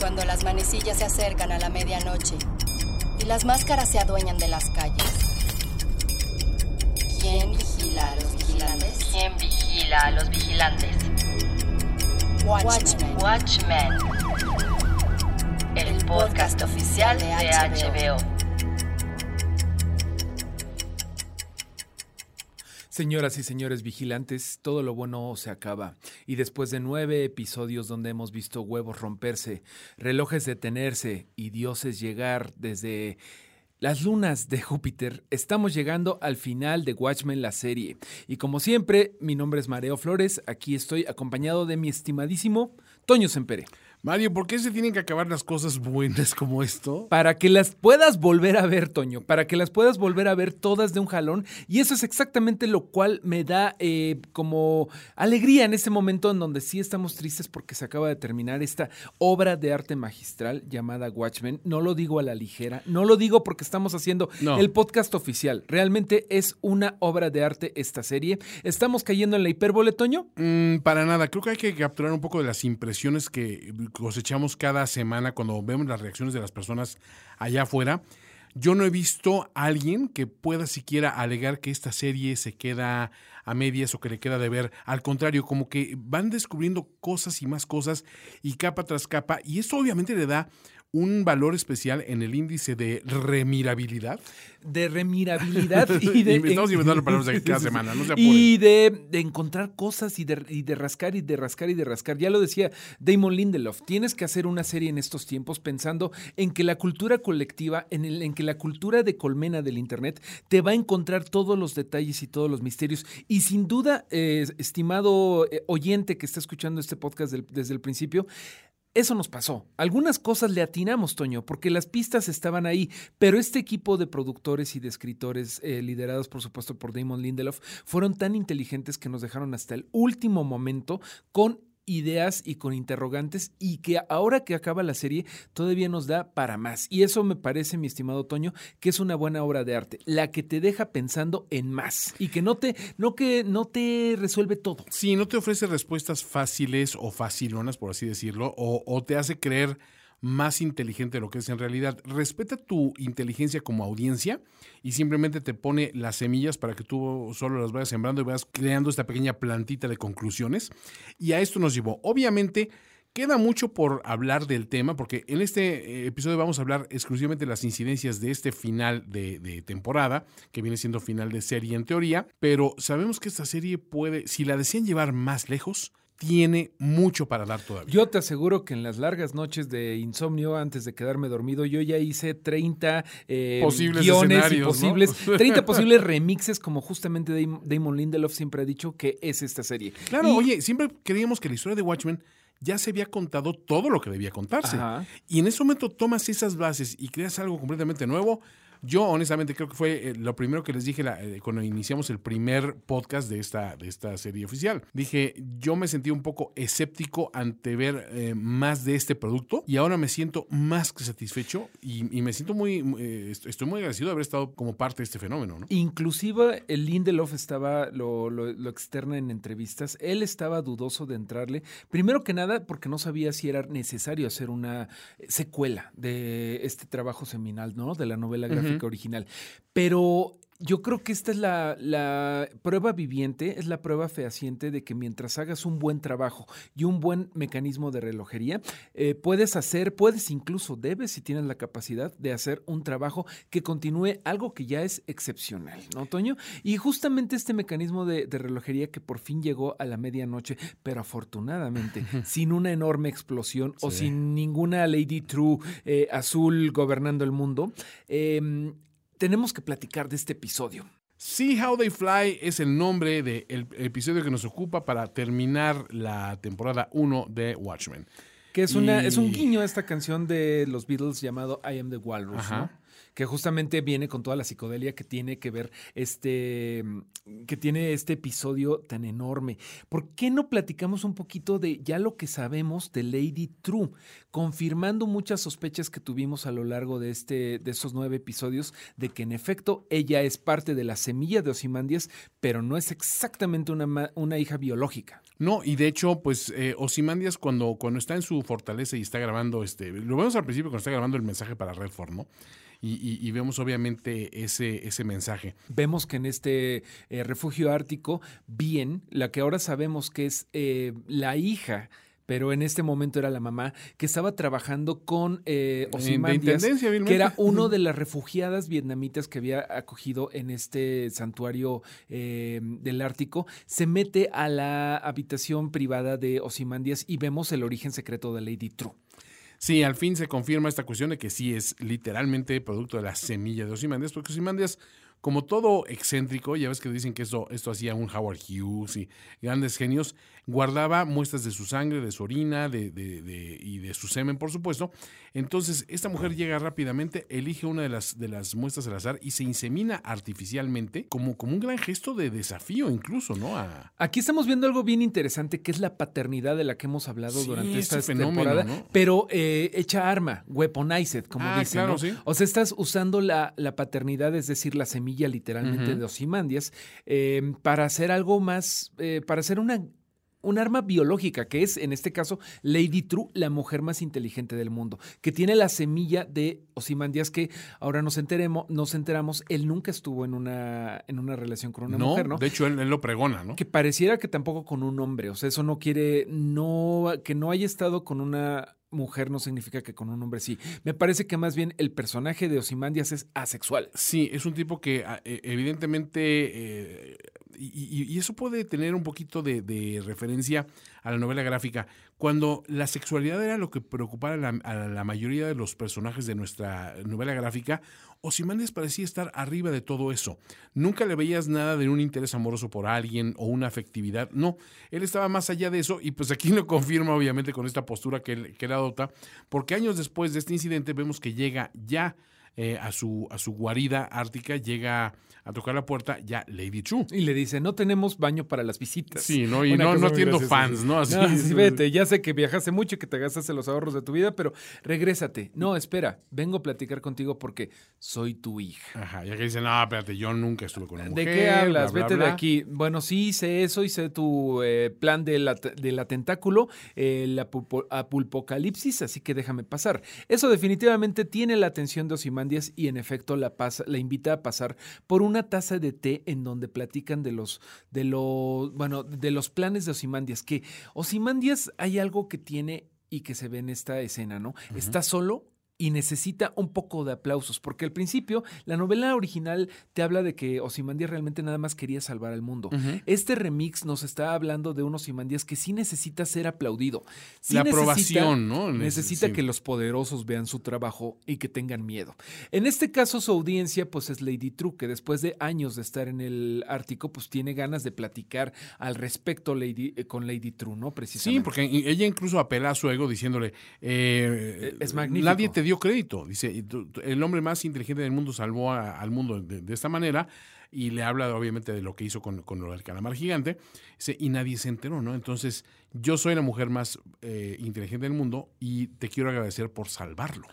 Cuando las manecillas se acercan a la medianoche y las máscaras se adueñan de las calles. ¿Quién vigila a los vigilantes? ¿Quién vigila a los vigilantes? Watchmen. Watchmen. El podcast oficial de HBO. Señoras y señores vigilantes, todo lo bueno se acaba. Y después de nueve episodios donde hemos visto huevos romperse, relojes detenerse y dioses llegar desde las lunas de Júpiter, estamos llegando al final de Watchmen la serie. Y como siempre, mi nombre es Mareo Flores, aquí estoy acompañado de mi estimadísimo Toño Sempere. Mario, ¿por qué se tienen que acabar las cosas buenas como esto? Para que las puedas volver a ver, Toño, para que las puedas volver a ver todas de un jalón. Y eso es exactamente lo cual me da eh, como alegría en este momento en donde sí estamos tristes porque se acaba de terminar esta obra de arte magistral llamada Watchmen. No lo digo a la ligera, no lo digo porque estamos haciendo No. el podcast oficial. Realmente es una obra de arte esta serie. ¿Estamos cayendo en la hipérbole, Toño? Mm, para nada, creo que hay que capturar un poco de las impresiones que cosechamos cada semana cuando vemos las reacciones de las personas allá afuera. Yo no he visto a alguien que pueda siquiera alegar que esta serie se queda a medias o que le queda de ver. Al contrario, como que van descubriendo cosas y más cosas y capa tras capa. Y eso obviamente le da un valor especial en el índice de remirabilidad. de remirabilidad y de Estamos inventando palabras de cada semana, no se y de, de encontrar cosas y de, y de rascar y de rascar y de rascar. Ya lo decía Damon Lindelof, tienes que hacer una serie en estos tiempos pensando en que la cultura colectiva, en, el, en que la cultura de colmena del Internet te va a encontrar todos los detalles y todos los misterios. Y sin duda, eh, estimado eh, oyente que está escuchando este podcast del- desde el principio, eso nos pasó. Algunas cosas le atinamos, Toño, porque las pistas estaban ahí, pero este equipo de productores y de escritores, eh, liderados por supuesto por Damon Lindelof, fueron tan inteligentes que nos dejaron hasta el último momento con ideas y con interrogantes y que ahora que acaba la serie todavía nos da para más. Y eso me parece, mi estimado Toño, que es una buena obra de arte, la que te deja pensando en más y que no te, no que no te resuelve todo. Sí, no te ofrece respuestas fáciles o facilonas, por así decirlo, o, o te hace creer más inteligente de lo que es en realidad. Respeta tu inteligencia como audiencia y simplemente te pone las semillas para que tú solo las vayas sembrando y vayas creando esta pequeña plantita de conclusiones. Y a esto nos llevó. Obviamente, Queda mucho por hablar del tema, porque en este eh, episodio vamos a hablar exclusivamente de las incidencias de este final de, de temporada, que viene siendo final de serie en teoría, pero sabemos que esta serie puede, si la desean llevar más lejos, tiene mucho para dar todavía. Yo te aseguro que en las largas noches de insomnio, antes de quedarme dormido, yo ya hice 30 eh, Posibles guiones y escenarios, ¿no? posibles, 30 posibles remixes, como justamente Dam- Damon Lindelof siempre ha dicho que es esta serie. Claro, Y- oye, siempre creíamos que la historia de Watchmen ya se había contado todo lo que debía contarse. Ajá. Y en ese momento tomas esas bases y creas algo completamente nuevo. Yo, honestamente, creo que fue eh, lo primero que les dije la- eh, cuando iniciamos el primer podcast de esta, de esta serie oficial. Dije, yo me sentí un poco escéptico ante ver eh, más de este producto y ahora me siento más que satisfecho y, y me siento muy, est- estoy muy agradecido de haber estado como parte de este fenómeno. ¿no? Inclusive el Lindelof estaba, lo, lo, lo externa en entrevistas, él estaba dudoso de entrarle, primero que nada porque no sabía si era necesario hacer una secuela de este trabajo seminal, ¿no? De la novela gráfica original. Pero yo creo que esta es la, la prueba viviente, es la prueba fehaciente de que mientras hagas un buen trabajo y un buen mecanismo de relojería, eh, puedes hacer, puedes incluso, debes, si tienes la capacidad de hacer un trabajo que continúe algo que ya es excepcional, ¿no, Toño? Y justamente este mecanismo de, de relojería que por fin llegó a la medianoche, pero afortunadamente, sin una enorme explosión o sin ninguna Lady True eh, azul gobernando el mundo, eh, tenemos que platicar de este episodio. See How They Fly es el nombre del episodio que nos ocupa para terminar la temporada 1 de Watchmen. Que es, una, Y- es un guiño a esta canción de los Beatles llamado I Am the Walrus, Ajá. ¿no? Que justamente viene con toda la psicodelia que tiene que ver este. que tiene este episodio tan enorme. ¿Por qué no platicamos un poquito de ya lo que sabemos de Lady True? Confirmando muchas sospechas que tuvimos a lo largo de este, de esos nueve episodios, de que en efecto ella es parte de la semilla de Ozymandias, pero no es exactamente una, una hija biológica. No, y de hecho, pues eh, Ozymandias cuando, cuando está en su fortaleza y está grabando, este, lo vemos al principio cuando está grabando el mensaje para Redford, ¿no? Y, y- y vemos obviamente ese, ese mensaje. Vemos que en este eh, refugio ártico, bien, la que ahora sabemos que es eh, la hija, pero en este momento era la mamá, que estaba trabajando con eh, Ozymandias, que era uno de las refugiadas vietnamitas que había acogido en este santuario eh, del Ártico, se mete a la habitación privada de Ozymandias y vemos el origen secreto de Lady True. Sí, al fin se confirma esta cuestión de que sí es literalmente producto de la semilla de Ozymandias, porque Ozymandias, como todo excéntrico, ya ves que dicen que esto, esto hacía un Howard Hughes y grandes genios, guardaba muestras de su sangre, de su orina de, de- de- y de su semen, por supuesto. Entonces, esta mujer llega rápidamente, elige una de las, de las muestras al azar y se insemina artificialmente como, como un gran gesto de desafío incluso, ¿no? A, Aquí estamos viendo algo bien interesante, que es la paternidad de la que hemos hablado Sí, durante ese esta fenómeno, temporada, ¿no? pero eh, hecha arma, weaponized, como Ah, dicen. claro, ¿no? sí. O sea, estás usando la, la paternidad, es decir, la semilla literalmente de Ozymandias, eh, para hacer algo más, eh, para hacer una... Un arma biológica, que es en este caso Lady True, la mujer más inteligente del mundo, que tiene la semilla de Ozymandias, que ahora nos, enteremos, nos enteramos, él nunca estuvo en una, en una relación con una no, mujer, ¿no? de hecho él, él lo pregona, ¿no? Que pareciera que tampoco con un hombre. O sea, eso no quiere. No. Que no haya estado con una mujer no significa que con un hombre sí. Me parece que más bien el personaje de Ozymandias es asexual. Sí, es un tipo que a- e- evidentemente, eh, y, y- eso puede tener un poquito de, referencia a la novela gráfica, cuando la sexualidad era lo que preocupaba a la, mayoría de los personajes de nuestra novela gráfica, Ozymandias parecía estar arriba de todo eso. Nunca le veías nada de un interés amoroso por alguien o una afectividad, no, él estaba más allá de eso y pues aquí lo confirma obviamente con esta postura que él, que adopta, porque años después de este incidente vemos que llega ya eh, a, su, a su guarida ártica, llega a tocar la puerta ya Lady True. Y le dice: No tenemos baño para las visitas. Sí, ¿no? Y Una no, no atiendo fans. ¿no? Así, No, sí, sí, vete, ya sé que viajaste mucho y que te gastaste los ahorros de tu vida, pero regrésate. No, espera, vengo a platicar contigo porque soy tu hija. Ajá, ya que dicen, no, espérate, yo nunca estuve con una mujer. ¿De qué hablas? bla, bla, Vete de bla". aquí. Bueno, sí hice eso, hice tu eh, plan de la, de la tentáculo, eh, apulpocalipsis, así que déjame pasar. Eso definitivamente tiene la atención de Ozymandias y en efecto la, pasa, la invita a pasar por una taza de té en donde platican de los, de los, bueno, de los planes de Ozymandias, que Ozymandias hay algo que tiene y que se ve en esta escena, ¿no? Está solo y necesita un poco de aplausos, porque al principio la novela original te habla de que Ozymandias realmente nada más quería salvar al mundo. Este remix nos está hablando de un Ozymandias que sí necesita ser aplaudido. Sí La necesita- aprobación, ¿no? Necesita sí. que los poderosos vean su trabajo y que tengan miedo. En este caso, su audiencia, pues es Lady True, que después de años de estar en el Ártico, pues tiene ganas de platicar al respecto Lady, eh, con Lady True, ¿no? Precisamente. Sí, porque ella incluso apela a su ego diciéndole, eh, Es magnífico. Nadie te dio crédito. Dice, el hombre más inteligente del mundo salvó al mundo de, de esta manera y le habla obviamente de lo que hizo con, con lo del calamar gigante. Dice, y nadie se enteró, ¿no? Entonces, yo soy la mujer más eh, inteligente del mundo y te quiero agradecer por salvarlo.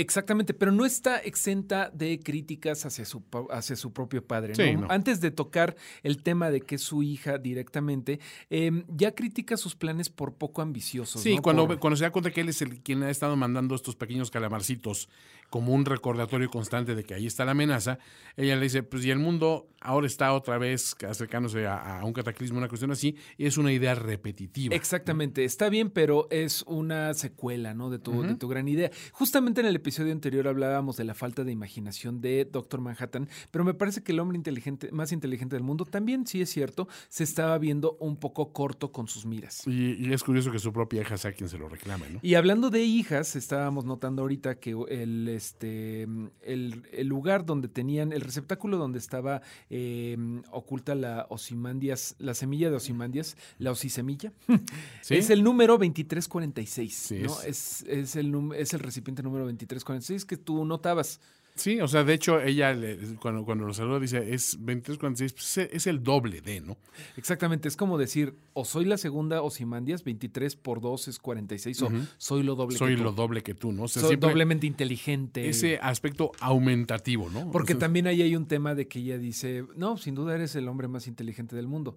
Exactamente, pero no está exenta de críticas hacia su, hacia su propio padre. Sí, ¿no? Antes de tocar el tema de que es su hija directamente, em, ya critica sus planes por poco ambiciosos. Sí, ¿no? cuando, Por- cuando se da cuenta que él es el quien ha estado mandando estos pequeños calamarcitos como un recordatorio constante de que ahí está la amenaza, ella le dice, pues y el mundo ahora está otra vez acercándose a, a un cataclismo, una cuestión así, y es una idea repetitiva. Exactamente, está bien, pero es una secuela, ¿no? De tu, de tu gran idea. Justamente en el episodio anterior hablábamos de la falta de imaginación de Doctor Manhattan, pero me parece que el hombre inteligente, más inteligente del mundo también, sí es cierto, se estaba viendo un poco corto con sus miras. Y, y es curioso que su propia hija sea quien se lo reclame, ¿no? Y hablando de hijas, estábamos notando ahorita que el, este, el, el lugar donde tenían, el receptáculo donde estaba eh, oculta la osimandias, la semilla de osimandias, la osisemilla, ¿Sí? es el número 2346. Sí, ¿no? es, es, el, num- es el recipiente número 2346 que tú notabas. Sí, o sea, de hecho, ella le- cuando, cuando lo saluda dice es 2346, pues, es- es el doble de, ¿no? Exactamente, es como decir, o soy la segunda osimandias, 23 por 2 es 46, Ujú. o soy lo doble Soy que tú. lo doble que tú, ¿no? O sea, soy doblemente inteligente. ese aspecto aumentativo, ¿no? Porque O sea, también ahí hay un tema de que ella dice, no, sin duda eres el hombre más inteligente del mundo.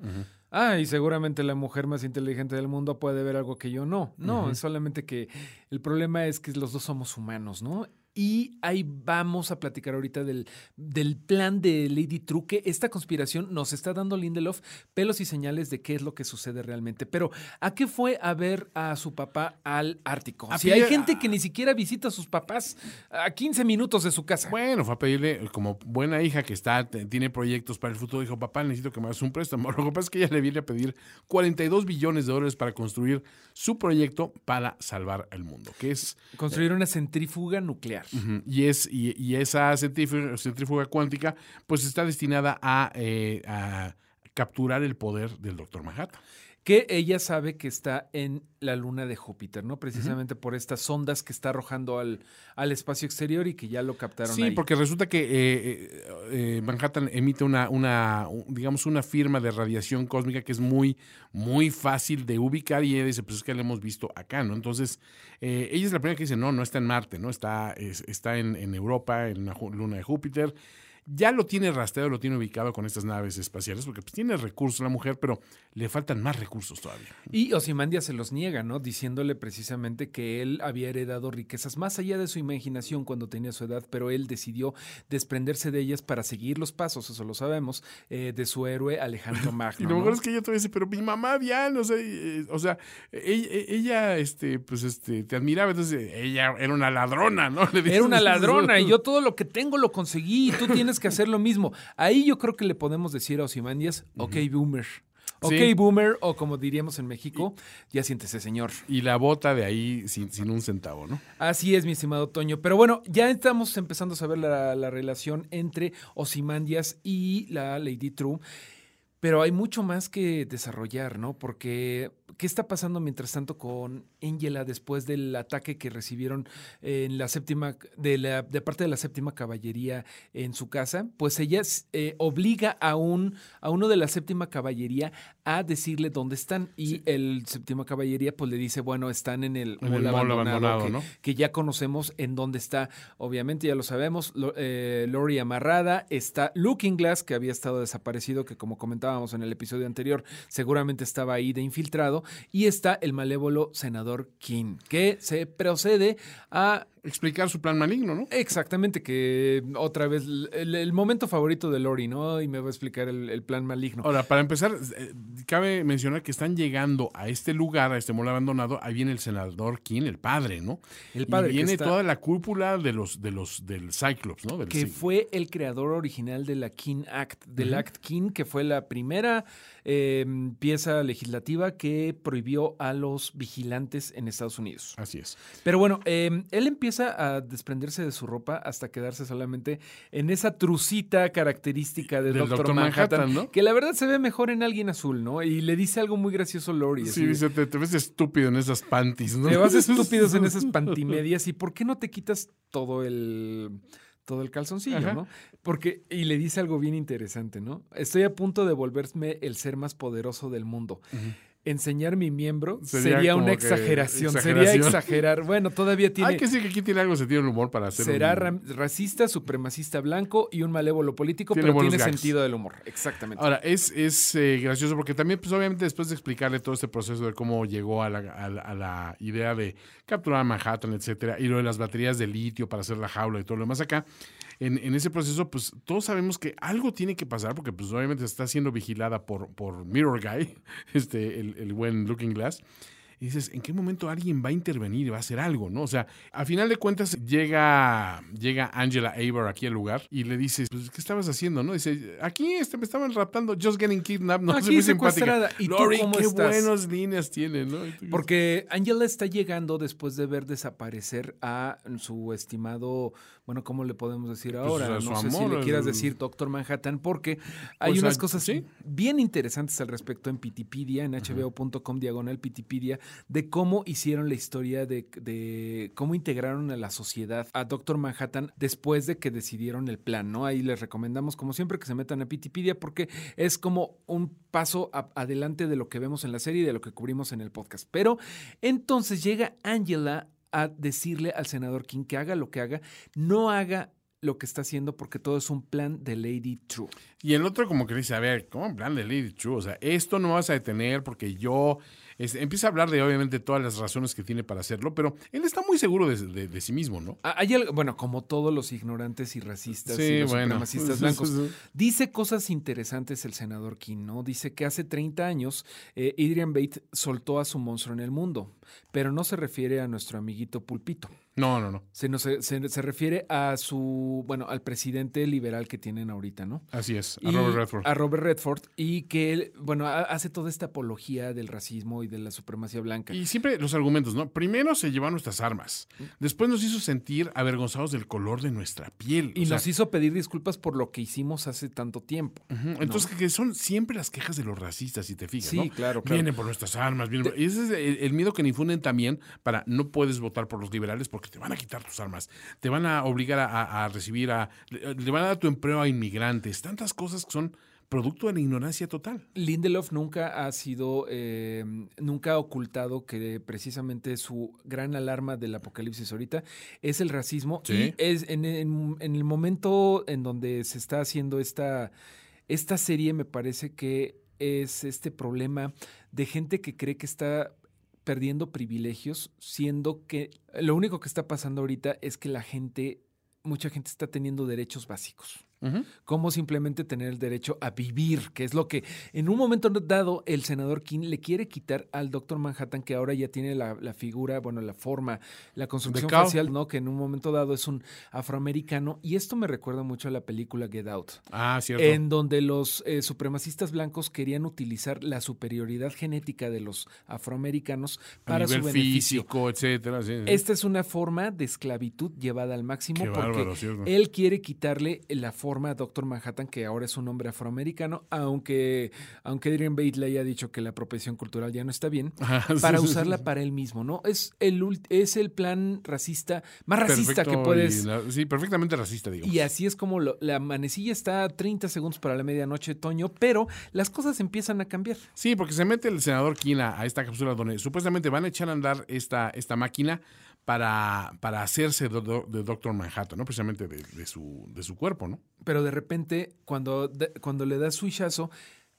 Ah, y seguramente la mujer más inteligente del mundo puede ver algo que yo no. No, es solamente que el problema es que los dos somos humanos, ¿no? Y ahí vamos a platicar ahorita del, del plan de Lady True, que esta conspiración nos está dando Lindelof pelos y señales de qué es lo que sucede realmente. Pero, ¿a qué fue a ver a su papá al Ártico? A Si hay gente que ni siquiera visita a sus papás a 15 minutos de su casa. Bueno, fue a pedirle, como buena hija que está, tiene proyectos para el futuro, dijo, papá, necesito que me hagas un préstamo. Lo que pasa es que ella le viene a pedir 42 billones de dólares para construir su proyecto para salvar al mundo, que es, Construir una centrífuga nuclear. Y es, y, esa centrífuga, centrífuga cuántica, pues está destinada a, eh, a capturar el poder del Doctor Manhattan. Que ella sabe que está en la luna de Júpiter, ¿no? Precisamente por estas sondas que está arrojando al, al espacio exterior y que ya lo captaron Sí, ahí. porque resulta que eh, eh, Manhattan emite una, una, un- digamos, una firma de radiación cósmica que es muy, muy fácil de ubicar y ella dice, pues es que la hemos visto acá, ¿no? Entonces, eh, ella es la primera que dice, no, no está en Marte, ¿no? Está, es- está en, en Europa, en la luna de Júpiter. Ya lo tiene rastreado, lo tiene ubicado con estas naves espaciales, porque pues, tiene recursos la mujer, pero le faltan más recursos todavía. Y Osimandia se los niega, ¿no? Diciéndole precisamente que él había heredado riquezas más allá de su imaginación cuando tenía su edad, pero él decidió desprenderse de ellas para seguir los pasos, eso lo sabemos, eh, de su héroe Alejandro Y Magno. lo ¿no? mejor es que ella todavía dice, pero mi mamá Diana, o sea, eh, o sea, ella, ella, este, pues, este, te admiraba, entonces ella era una ladrona, ¿no? Le Era una ladrona y yo todo lo que tengo lo conseguí y tú tienes que hacer lo mismo. Ahí yo creo que le podemos decir a Osimandias, ok, boomer. Ok, Sí. boomer, o como diríamos en México, ya siéntese, señor. Y la bota de ahí sin, sin un centavo, ¿no? Así es, mi estimado Toño. Pero bueno, ya estamos empezando a saber la, la relación entre Osimandias y la Lady True. Pero hay mucho más que desarrollar, ¿no? Porque, ¿qué está pasando mientras tanto con Angela después del ataque que recibieron en la séptima, de, la, de parte de la séptima caballería en su casa? Pues ella eh, obliga a, un, a uno de la séptima caballería a decirle dónde están. Y el séptima caballería, pues le dice, bueno, están en el En el abandonado, abandonado, que, ¿no? que ya conocemos en dónde está. Obviamente, ya lo sabemos. Lo- eh, Lori amarrada. Está Looking Glass, que había estado desaparecido, que como comentábamos en el episodio anterior, seguramente estaba ahí de infiltrado. Y está el malévolo senador King, que se procede a Explicar su plan maligno, ¿no? Exactamente, que otra vez el, el momento favorito de Lori, ¿no? Y me va a explicar el, el plan maligno. Ahora, para empezar, eh, cabe mencionar que están llegando a este lugar, a este mall abandonado, ahí viene el senador King, el padre, ¿no? El padre Y que viene está- toda la cúpula de los, de los, del Cyclops, ¿no? Del que fue el creador original de la King Act, del Act King, que fue la primera eh, pieza legislativa que prohibió a los vigilantes en Estados Unidos. Así es. Pero bueno, eh, él empieza a desprenderse de su ropa hasta quedarse solamente en esa trucita característica de Del Doctor. Manhattan, Manhattan, ¿no? que la verdad se ve mejor en alguien azul, ¿no? Y le dice algo muy gracioso a Lori. Sí, dice, te, te ves estúpido en esas panties, ¿no? te vas estúpidos en esas pantimedias y ¿por qué no te quitas todo el todo el calzoncillo, Ajá. ¿no? Porque y le dice algo bien interesante, ¿no? Estoy a punto de volverme el ser más poderoso del mundo. Enseñar mi miembro Sería una exageración, sería exagerar. Bueno, todavía tiene Hay que decir que aquí tiene algo sentido del humor para hacer será un- racista, supremacista blanco y un malévolo político, Tiene pero tiene gags. sentido del humor. Exactamente. Ahora, es, es eh, gracioso porque también, pues obviamente después de explicarle todo este proceso de cómo llegó a la, a a la idea de capturar a Manhattan, etcétera, y lo de las baterías de litio para hacer la jaula y todo lo demás acá, en, ese proceso, pues todos sabemos que algo tiene que pasar porque pues obviamente está siendo vigilada por, por Mirror Guy, este, el, el buen Looking Glass. Y dices, ¿en qué momento alguien va a intervenir y va a hacer algo, no? O sea, a final de cuentas llega, llega Angela Aver aquí al lugar y le dices, pues, ¿qué estabas haciendo, no? Dice, aquí este, me estaban raptando, just getting kidnapped, no Aquí muy secuestrada. simpática. ¿Y tú Lori, cómo qué estás? buenas líneas tiene, ¿no? Porque Angela está llegando después de ver desaparecer a su estimado, bueno, ¿cómo le podemos decir ahora? Pues, a su no sé si le quieras decir Doctor Manhattan, porque hay Pues, unas a- cosas sí. bien interesantes al respecto en Pitipedia, en hbo.com diagonal Pitipedia, de cómo hicieron la historia de, cómo integraron a la sociedad a Doctor Manhattan después de que decidieron el plan, ¿no? Ahí les recomendamos, como siempre, que se metan a Pitipedia porque es como un paso adelante de lo que vemos en la serie y de lo que cubrimos en el podcast. Pero entonces llega Angela a decirle al senador King que haga lo que haga, no haga lo que está haciendo porque todo es un plan de Lady True. Y el otro como que dice, a ver, ¿cómo en plan de Lady True? O sea, esto no vas a detener porque yo... este, empieza a hablar de, obviamente, todas las razones que tiene para hacerlo, pero él está muy seguro de, de- de sí mismo, ¿no? Ah, Hay algo- bueno, como todos los ignorantes y racistas Sí, y los bueno. supremacistas blancos. Dice cosas interesantes el senador King, ¿no? Dice que hace 30 años eh, Adrian Bate soltó a su monstruo en el mundo, pero no se refiere a nuestro amiguito Pulpito. No, no, no. Se, no se, se- refiere a su, bueno, al presidente liberal que tienen ahorita, ¿no? Así es, a Y- Robert Redford. A Robert Redford y que él, bueno, ha- hace toda esta apología del racismo y de la supremacía blanca. Y siempre los argumentos, ¿no? Primero se llevó a nuestras armas. Después nos hizo sentir avergonzados del color de nuestra piel. Y O sea, nos hizo pedir disculpas por lo que hicimos hace tanto tiempo. Entonces, que son siempre las quejas de los racistas, si te fijas, Sí, ¿no? claro, claro. Vienen por nuestras armas. Vienen por- Y ese es el, el miedo que infunden también para no puedes votar por los liberales porque te van a quitar tus armas. Te van a obligar a, recibir a... Le le van a dar tu empleo a inmigrantes. Tantas cosas que son producto de la ignorancia total. Lindelof nunca ha sido, eh, nunca ha ocultado que precisamente su gran alarma del apocalipsis ahorita es el racismo. Sí. Y es en, en- en el momento en donde se está haciendo esta, esta serie, me parece que es este problema de gente que cree que está perdiendo privilegios, siendo que lo único que está pasando ahorita es que la gente, mucha gente está teniendo derechos básicos como simplemente tener el derecho a vivir, que es lo que en un momento dado el senador King le quiere quitar al doctor Manhattan, que ahora ya tiene la, la figura, bueno, la forma, la construcción facial, ¿no? Que en un momento dado es un afroamericano. Y esto me recuerda mucho a la película Get Out, Ah, cierto. en donde los eh, supremacistas blancos querían utilizar la superioridad genética de los afroamericanos a para nivel su beneficio. físico, etcétera. sí, sí. Esta es una forma de esclavitud llevada al máximo Qué porque él quiere quitarle la forma a Doctor Manhattan, que ahora es un hombre afroamericano, aunque, aunque Adrian Bate le haya dicho que la apropiación cultural ya no está bien, para sí, usarla sí. para él mismo, ¿no? Es el, es el plan racista, más racista Perfecto que puedes. la- sí, perfectamente racista, digamos. Y así es como lo- la manecilla está a 30 segundos para la medianoche, Toño, pero las cosas empiezan a cambiar. Sí, porque se mete el senador King a, a esta cápsula donde supuestamente van a echar a andar esta, esta máquina para, para hacerse de, do- de Doctor Manhattan, ¿no? Precisamente de, de su, de su cuerpo, ¿no? pero de repente, cuando, cuando le das switchazo,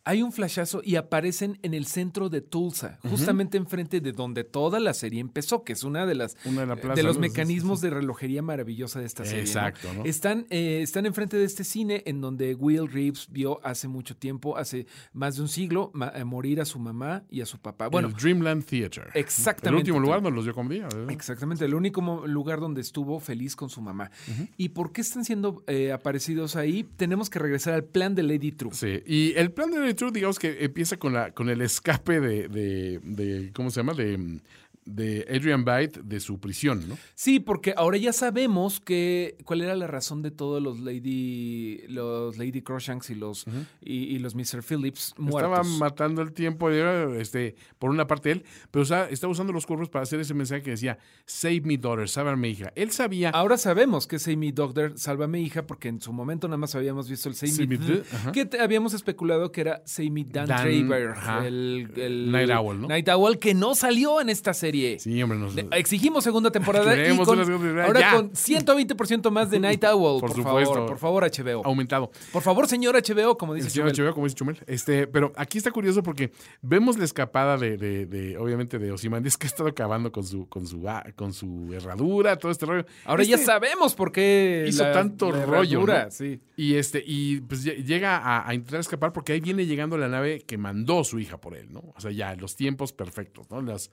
hay un flashazo y aparecen en el centro de Tulsa, justamente enfrente de donde toda la serie empezó, que es una de las Una de la plaza, de los ¿no? Sí, sí, mecanismos de relojería maravillosa de esta serie. Exacto, ¿no? Están, eh, están enfrente de este cine en donde Will Reeves vio hace mucho tiempo, hace más de un siglo, eh, morir a su mamá y a su papá. Bueno, el Dreamland Theater. exactamente. El último lugar nos los dio como día. ¿verdad? Exactamente, el único lugar donde estuvo feliz con su mamá. ¿Y por qué están siendo eh, aparecidos ahí? Tenemos que regresar al plan de Lady True. Sí, y el plan de True, digamos que empieza con, la, con el escape de, de, de- ¿cómo se llama? De, de Adrian Byte de su prisión, ¿no? Sí, porque ahora ya sabemos que cuál era la razón de todos los Lady los Lady Croshanks y los y, y los Mr. Phillips Estaba muertos. matando el tiempo, de, este, por una parte él, pero o sea, estaba usando los cuerpos para hacer ese mensaje que decía, save me daughter, sálvame hija. Él sabía... Ahora sabemos que Save Me Doctor, Sálvame Hija, porque en su momento nada más habíamos visto el Save, Save Me, que te- habíamos especulado que era Save Me Dan, Dan, ajá. el, el Night Owl, ¿no? Night Owl, que no salió en esta serie. Sí, hombre, nos... Exigimos segunda temporada y con- ahora ya. con 120% más de Night Owl, Por por, supuesto. favor, por favor HBO. aumentado. Por favor, señor HBO, como dice El señor Chumel. HBO, como dice Chumel. Este, pero aquí está curioso porque vemos la escapada de, de, de, obviamente, de Ozymandias que ha estado acabando con su, con su, ah, con su herradura, todo este rollo. Ahora ya Este- sabemos por qué hizo tanto rollo, herradura, ¿no? sí. Y este, y pues lle- llega a, a intentar escapar porque ahí viene llegando la nave que mandó su hija por él, ¿no? O sea, ya, los tiempos perfectos, ¿no? Las,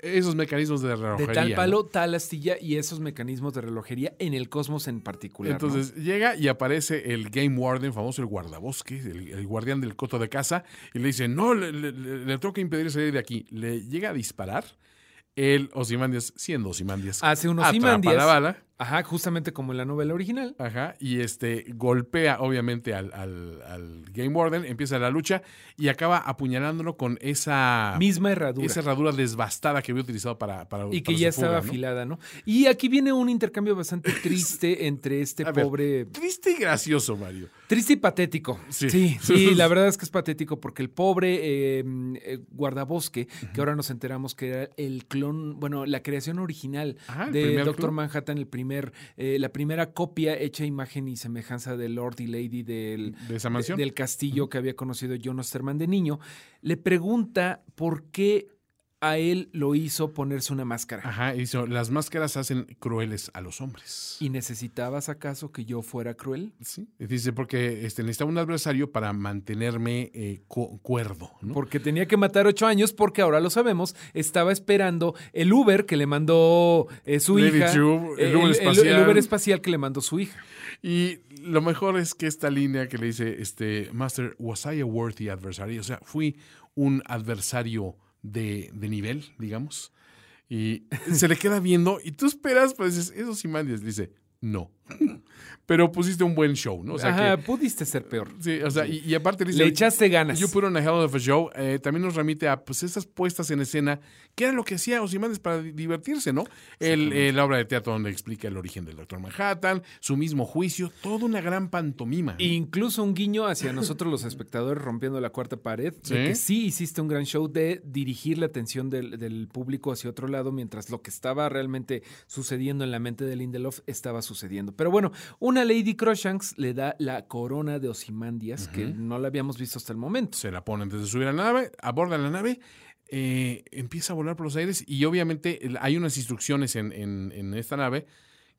esos mecanismos de relojería. De tal ¿no? palo, tal astilla y esos mecanismos de relojería en el cosmos en particular. ¿no? Entonces llega y aparece el Game Warden, famoso el guardabosque, el, el guardián del coto de casa, y le dice, no, le, le, le- le tengo que impedir salir de aquí. Le llega a disparar. El Ozymandias, siendo Ozymandias, Hace un atrapa Ozymandias. la bala. Ajá, justamente como en la novela original. Ajá, y este golpea obviamente al, al- al Game Warden, empieza la lucha y acaba apuñalándolo con esa, Misma herradura. esa herradura desbastada que había utilizado para, para y que para ya su fuga, estaba ¿no? afilada, ¿no? Y aquí viene un intercambio bastante triste entre este ver, pobre. Triste y gracioso, Mario. Triste y patético. Sí. Sí, sí, la verdad es que es patético porque el pobre eh, eh, guardabosque, que ahora nos enteramos que era el clon, bueno, la creación original Ajá, de Doctor. Manhattan, el primer, eh, la primera copia hecha imagen y semejanza de Lord y Lady del, De esa mansión. del castillo que había conocido John Osterman de niño, le pregunta por qué a él lo hizo ponerse una máscara. Ajá, dice, las máscaras hacen crueles a los hombres. ¿Y necesitabas acaso que yo fuera cruel? Sí. Dice, porque este, necesitaba un adversario para mantenerme eh, cu- cuerdo. ¿no? Porque tenía que matar ocho años, porque ahora lo sabemos, estaba esperando el Uber que le mandó eh, su Lady hija. El eh, Uber espacial. el Uber espacial que le mandó su hija. Y lo mejor es que esta línea que le dice, este, Master, was I a worthy adversary? O sea, fui un adversario de, de nivel, digamos. Y se le queda viendo y tú esperas, pues dices, eso sí mandes. Dice, no. Pero pusiste un buen show, ¿no? O sea, Ajá, que, pudiste ser peor. sí, o sea, y, y aparte dice, Le echaste ganas. You put on a hell of a show. eh, también nos remite a pues estas puestas en escena, que era lo que hacía Ozymandias para di- divertirse, ¿no? El, eh, la obra de teatro donde explica el origen del Doctor Manhattan, su mismo juicio, toda una gran pantomima. ¿no? Incluso un guiño hacia nosotros los espectadores rompiendo la cuarta pared, Sí. de que sí hiciste un gran show de dirigir la atención del, del público hacia otro lado, mientras lo que estaba realmente sucediendo en la mente de Lindelof estaba sucediendo. Pero bueno, una Lady Croshanks le da la corona de Ozymandias, que no la habíamos visto hasta el momento. Se la pone antes de subir a la nave, aborda la nave, eh, empieza a volar por los aires y obviamente hay unas instrucciones en, en- en esta nave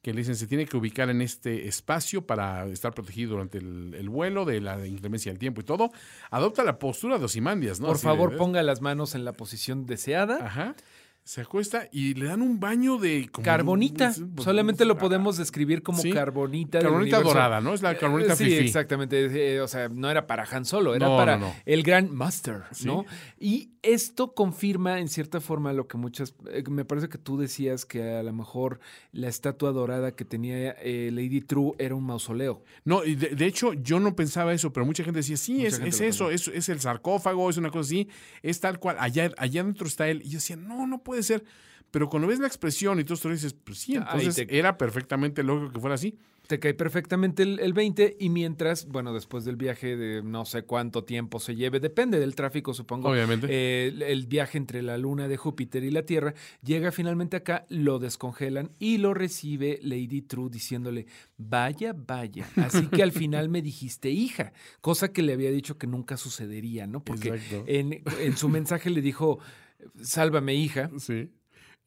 que le dicen se tiene que ubicar en este espacio para estar protegido durante el, el vuelo de la inclemencia del tiempo y todo. Adopta la postura de Ozymandias, ¿no? Por Así favor, ¿ves? ponga las manos en la posición deseada. Ajá. Se acuesta y le dan un baño de... como- Carbonita. pues, Solamente lo podemos describir como sí. carbonita. Carbonita dorada, ¿no? Es la carbonita Eh, Sí, fifí. exactamente. Eh, O sea, no era para Han Solo, era No, para no, no. el gran Master, Sí. ¿no? Y esto confirma en cierta forma lo que muchas. eh, me parece que tú decías que a lo mejor la estatua dorada que tenía eh, Lady True era un mausoleo. No, y de, de hecho yo no pensaba eso, pero mucha gente decía, sí, Mucha es, es eso, es, es el sarcófago, es una cosa así, es tal cual, allá, allá adentro está él. Y yo decía, no, no puede ser. Pero cuando ves la expresión y todo esto dices, pues sí, entonces te- era perfectamente lógico que fuera así. Te cae perfectamente el, el 20 y mientras, bueno, después del viaje de no sé cuánto tiempo se lleve, depende del tráfico, supongo. Obviamente. eh, el, el viaje entre la luna de Júpiter y la Tierra, llega finalmente acá, lo descongelan y lo recibe Lady True diciéndole, vaya, vaya. Así que al final me dijiste hija, cosa que le había dicho que nunca sucedería, ¿no? Porque en, en su mensaje le dijo, sálvame hija. Sí.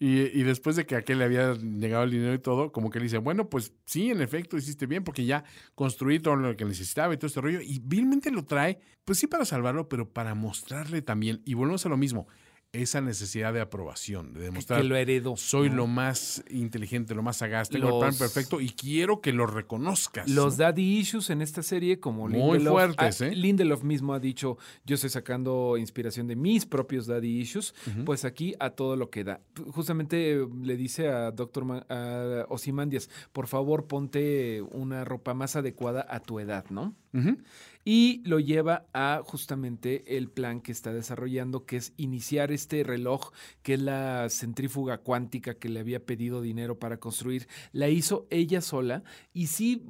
Y, y después de que aquel le había llegado el dinero y todo, como que le dice, bueno, pues sí, en efecto, hiciste bien porque ya construí todo lo que necesitaba y todo este rollo. Y vilmente lo trae, pues sí para salvarlo, pero para mostrarle también, y volvemos a lo mismo, esa necesidad de aprobación, de demostrar, que lo heredó. soy ¿no? lo más inteligente, lo más sagaz, tengo el plan perfecto y quiero que lo reconozcas. Los ¿no? daddy issues en esta serie, como Muy Lindelof, fuertes, ah, ¿eh? Lindelof mismo ha dicho, yo estoy sacando inspiración de mis propios daddy issues, pues aquí a todo lo que da. Justamente eh, le dice a Doctor Ozymandias, por favor ponte una ropa más adecuada a tu edad, ¿no? Ujú. Y lo lleva a justamente el plan que está desarrollando, que es iniciar este reloj, que es la centrífuga cuántica que le había pedido dinero para construir. La hizo ella sola y sí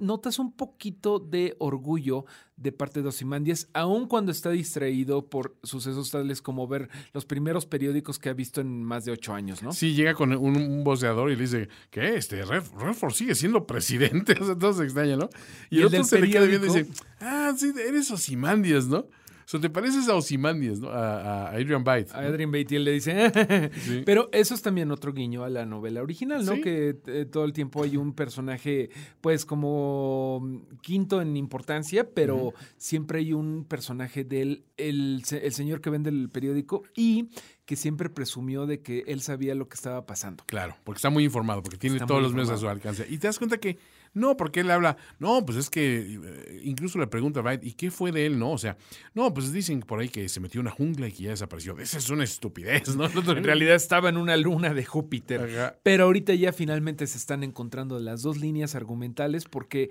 notas un poquito de orgullo de parte de Ozymandias, aun cuando está distraído por sucesos tales como ver los primeros periódicos que ha visto en más de ocho años, ¿no? Sí, llega con un, un voceador y le dice, ¿qué? Este, Red- Redford sigue siendo presidente. O sea, todo se extraña, ¿no? Y, ¿Y el otro se le queda viendo y dice, ah, sí, eres Ozymandias, ¿no? So, te pareces a Ozymandias, ¿no? A, a Adrian Byte. A Adrian Byte y él le dice. Sí. Pero eso es también otro guiño a la novela original, ¿no? Sí. Que eh, todo el tiempo hay un personaje, pues, como quinto en importancia, pero siempre hay un personaje del el, el señor que vende el periódico y que siempre presumió de que él sabía lo que estaba pasando. Claro, porque está muy informado, porque tiene Está todos los medios a su alcance. Y te das cuenta que no, porque él habla, no, pues es que eh, incluso le pregunta a Byte, ¿y qué fue de él? No, o sea, no, pues dicen por ahí que se metió en una jungla y que ya desapareció. Esa es una estupidez, ¿no? En realidad estaba en una luna de Júpiter. Ajá. Pero ahorita ya finalmente se están encontrando las dos líneas argumentales porque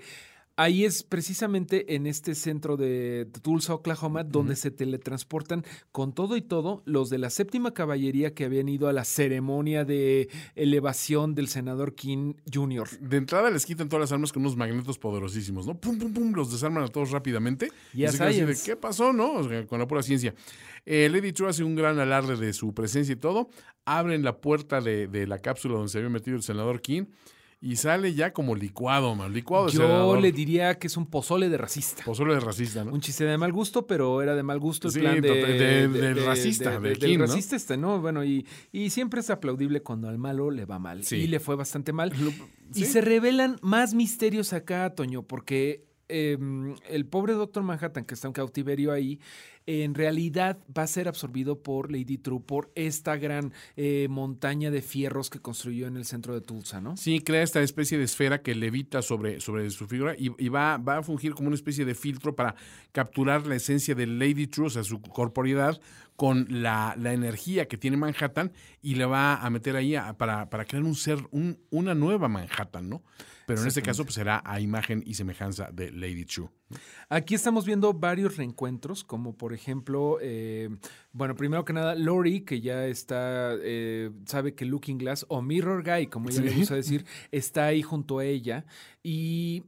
ahí es precisamente en este centro de Tulsa, Oklahoma, donde se teletransportan con todo y todo los de la séptima caballería que habían ido a la ceremonia de elevación del senador King Jr. De entrada les quitan todas las armas con unos magnetos poderosísimos, ¿no? Pum, pum, pum, los desarman a todos rápidamente. Y se quedan así de. ¿qué pasó, no? O sea, con la pura ciencia. Eh, Lady True hace un gran alarde de su presencia y todo. Abren la puerta de, de la cápsula donde se había metido el senador King y sale ya como licuado, man. Licuado de Yo senador. le diría que es un pozole de racista. Pozole de racista, ¿no? Un chiste de mal gusto, pero era de mal gusto el Sí, plan de, de- del racista, de del King, ¿no? racista este, ¿no? Bueno, y, y siempre es aplaudible cuando al malo le va mal. Sí. Y le fue bastante mal. Lo- Y sí. se revelan más misterios acá, Toño, porque eh, el pobre Doctor Manhattan, que está en cautiverio ahí, en realidad va a ser absorbido por Lady True, por esta gran eh, montaña de fierros que construyó en el centro de Tulsa, ¿no? Sí, crea esta especie de esfera que levita sobre, sobre su figura y, va, va a fungir como una especie de filtro para capturar la esencia de Lady True, o sea, su corporeidad, con la, la energía que tiene Manhattan y le va a meter ahí a- para, para crear un ser, un- una nueva Manhattan, ¿no? Pero en este caso pues, será a imagen y semejanza de Lady True. Aquí estamos viendo varios reencuentros, como por ejemplo, eh, bueno, primero que nada, Lori, que ya está, eh, sabe que Looking Glass, o Mirror Guy, como ella le Sí. gusta decir, está ahí junto a ella y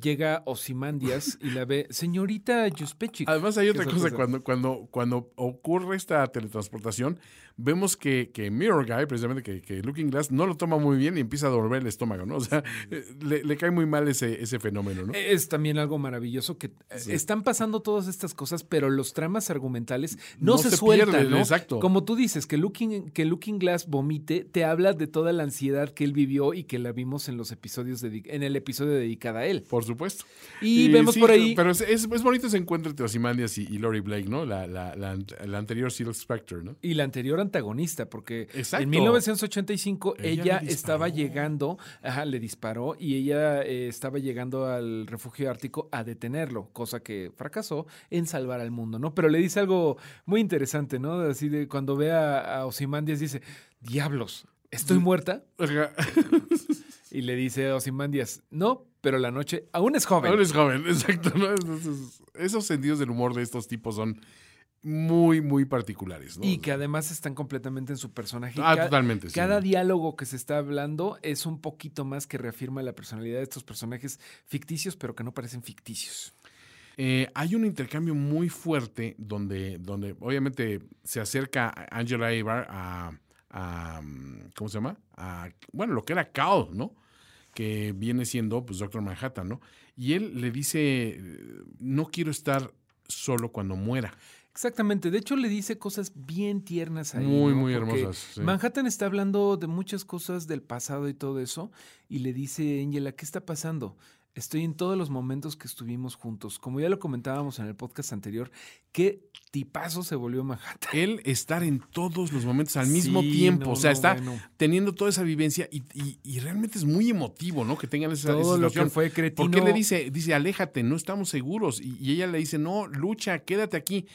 llega Osimandias y la ve, señorita Yuspechik. Además hay otra cosa, cuando, cuando, cuando ocurre esta teletransportación, vemos que, que Mirror Guy, precisamente que, que Looking Glass, no lo toma muy bien y empieza a dormir el estómago, ¿no? O sea, eh, le, le cae muy mal ese, ese fenómeno, ¿no? Es también algo maravilloso que eh, están pasando todas estas cosas, pero los tramas argumentales no, No se, se sueltan, pierden, ¿no? exacto. Como tú dices, que Looking, que Looking Glass vomite, te habla de toda la ansiedad que él vivió y que la vimos en los episodios, dedi- en el episodio dedicado a él. Por supuesto. Y, vemos sí, por ahí... Pero es, es, es bonito ese encuentro entre Ozymandias y, y Lori Blake, ¿no? La, la, la, la anterior Silk Spectre, ¿no? Y la anterior antagonista, porque Exacto. en 1985 Ella estaba llegando, ajá, le disparó y ella eh, estaba llegando al refugio ártico a detenerlo, cosa que fracasó en salvar al mundo, ¿no? Pero le dice algo muy interesante, ¿no? Así de cuando ve a, a dice, diablos, ¿estoy muerta? Y le dice a Ozymandias, no, pero la noche aún es joven. Ahora es joven, exacto. ¿no? Entonces, esos sentidos del humor de estos tipos son muy, muy particulares, ¿no? Y que además están completamente en su personaje. Ah, totalmente, sí. Cada diálogo que se está hablando es un poquito más que reafirma la personalidad de estos personajes ficticios, pero que no parecen ficticios. Eh, hay un intercambio muy fuerte donde, donde obviamente se acerca Angela Abar a, a, um, ¿cómo se llama? A, bueno, lo que era Cal, ¿no? Que viene siendo, pues, Doctor Manhattan, ¿no? Y él le dice, no quiero estar solo cuando muera. Exactamente. De hecho, le dice cosas bien tiernas ahí. Muy, ¿no? muy Porque hermosas, sí. Manhattan está hablando de muchas cosas del pasado y todo eso. Y le dice, Angela, ¿qué está pasando? Estoy en todos los momentos que estuvimos juntos. Como ya lo comentábamos en el podcast anterior, qué tipazo se volvió Manhattan. Él estar en todos los momentos al mismo Sí, tiempo. no, o sea, no, está bueno. teniendo toda esa vivencia y, y- y realmente es muy emotivo, ¿no? Que tengan esa, esa Todo lo que fue cretino. Porque él le dice, dice, aléjate, no estamos seguros. Y, y ella le dice, no, lucha, quédate aquí.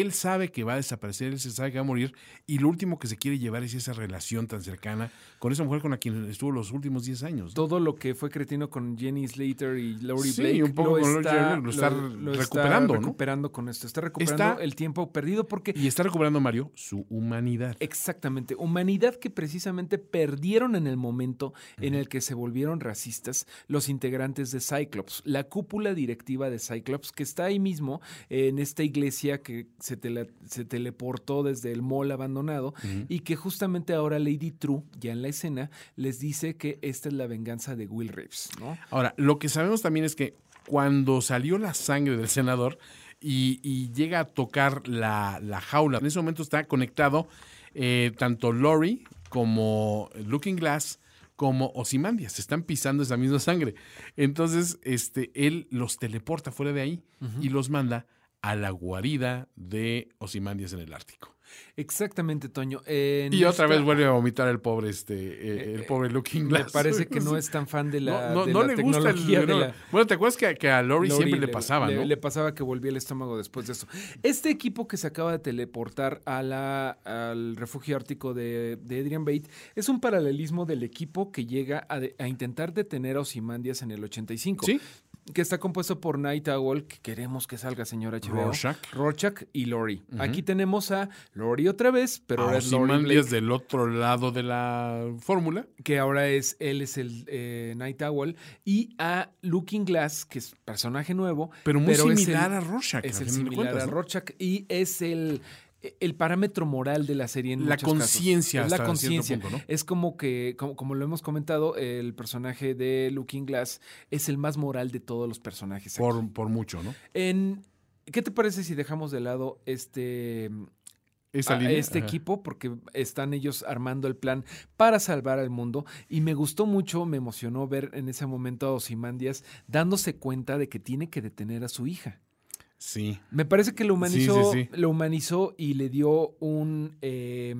Él sabe que va a desaparecer, él se sabe que va a morir. Y lo último que se quiere llevar es esa relación tan cercana con esa mujer con la quien estuvo los últimos 10 años. ¿no? todo lo que fue cretino con Jenny Slater y Laurie Sí, Blake un poco lo, con está, lo está lo recuperando, ¿no? recuperando con esto. Está recuperando Está- el tiempo perdido porque Y está recuperando Mario su humanidad. Exactamente, humanidad que precisamente perdieron en el momento en el que se volvieron racistas los integrantes de Cyclops, la cúpula directiva de Cyclops que está ahí mismo en esta iglesia que se, tele- se teleportó desde el mall abandonado y que justamente ahora Lady True, ya en la escena, les dice que esta es la venganza de Will Reeves, ¿no? Ahora, lo que sabemos también es que cuando salió la sangre del senador, y, y llega a tocar la, la jaula. En ese momento está conectado eh, tanto Lori como Looking Glass como Osimandias, se están pisando esa misma sangre. Entonces, este, él los teleporta fuera de ahí y los manda a la guarida de Osimandias en el Ártico. Exactamente, Toño. Y otra vez vuelve a vomitar el pobre, este, eh, el pobre Looking Me Glass. parece que no es tan fan de la, no, no, de no la le gusta el de la- Bueno, ¿te acuerdas que, a- que a Lori, Lori siempre le, pasaba, le, no? le pasaba que volvía el estómago después de eso. Este equipo que se acaba de teleportar a la, al refugio ártico de, de Adrian Bate es un paralelismo del equipo que llega a, de- a intentar detener a Ozymandias en el 85. Sí. Que está compuesto por Night Owl, que queremos que salga, señor HBO. Rorschach. Rorschach y Lori. Aquí tenemos a Lori otra vez, pero a ahora es Lori Blake, del otro lado de la fórmula. que ahora es, él es el eh, Night Owl, y a Looking Glass, que es personaje nuevo. Pero muy es el- similar a Rorschach. Es el similar cuentas, a ¿no? Rorschach y es el, el parámetro moral de la serie en La conciencia Es la conciencia. ¿no? Es como que, como, como lo hemos comentado, el personaje de Looking Glass es el más moral de todos los personajes. aquí. Por, por mucho, ¿no? En, ¿Qué te parece si dejamos de lado este, Esa a línea. este ajá. equipo? Porque están ellos armando el plan para salvar al mundo. Y me gustó mucho, me emocionó ver en ese momento a Ozymandias dándose cuenta de que tiene que detener a su hija. Sí. Me parece que lo humanizó, Sí, sí, sí. lo humanizó y le dio un, eh,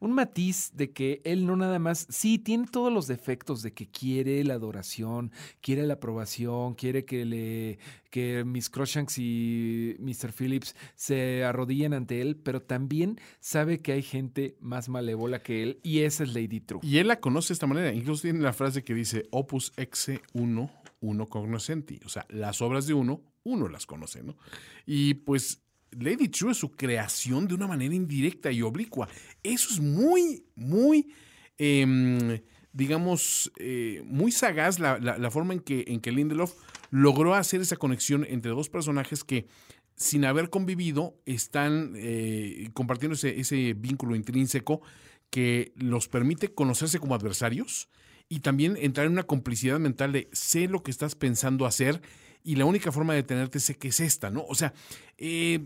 un matiz de que él no nada más, sí, tiene todos los defectos de que quiere la adoración, quiere la aprobación, quiere que le que Miss Croshanks y Mr. Phillips se arrodillen ante él, pero también sabe que hay gente más malévola que él y esa es Lady True. Y él la conoce de esta manera. Incluso tiene la frase que dice opus exe uno, uno cognoscenti. O sea, las obras de uno, uno las conoce, ¿no? Y pues Lady True es su creación de una manera indirecta y oblicua. Eso es muy, muy, em, digamos, eh, muy sagaz la, la- la forma en que, en que Lindelof logró hacer esa conexión entre dos personajes que sin haber convivido, están eh, compartiendo ese, ese vínculo intrínseco que los permite conocerse como adversarios y también entrar en una complicidad mental de sé lo que estás pensando hacer y la única forma de detenerte sé que es esta, ¿no? O sea, eh,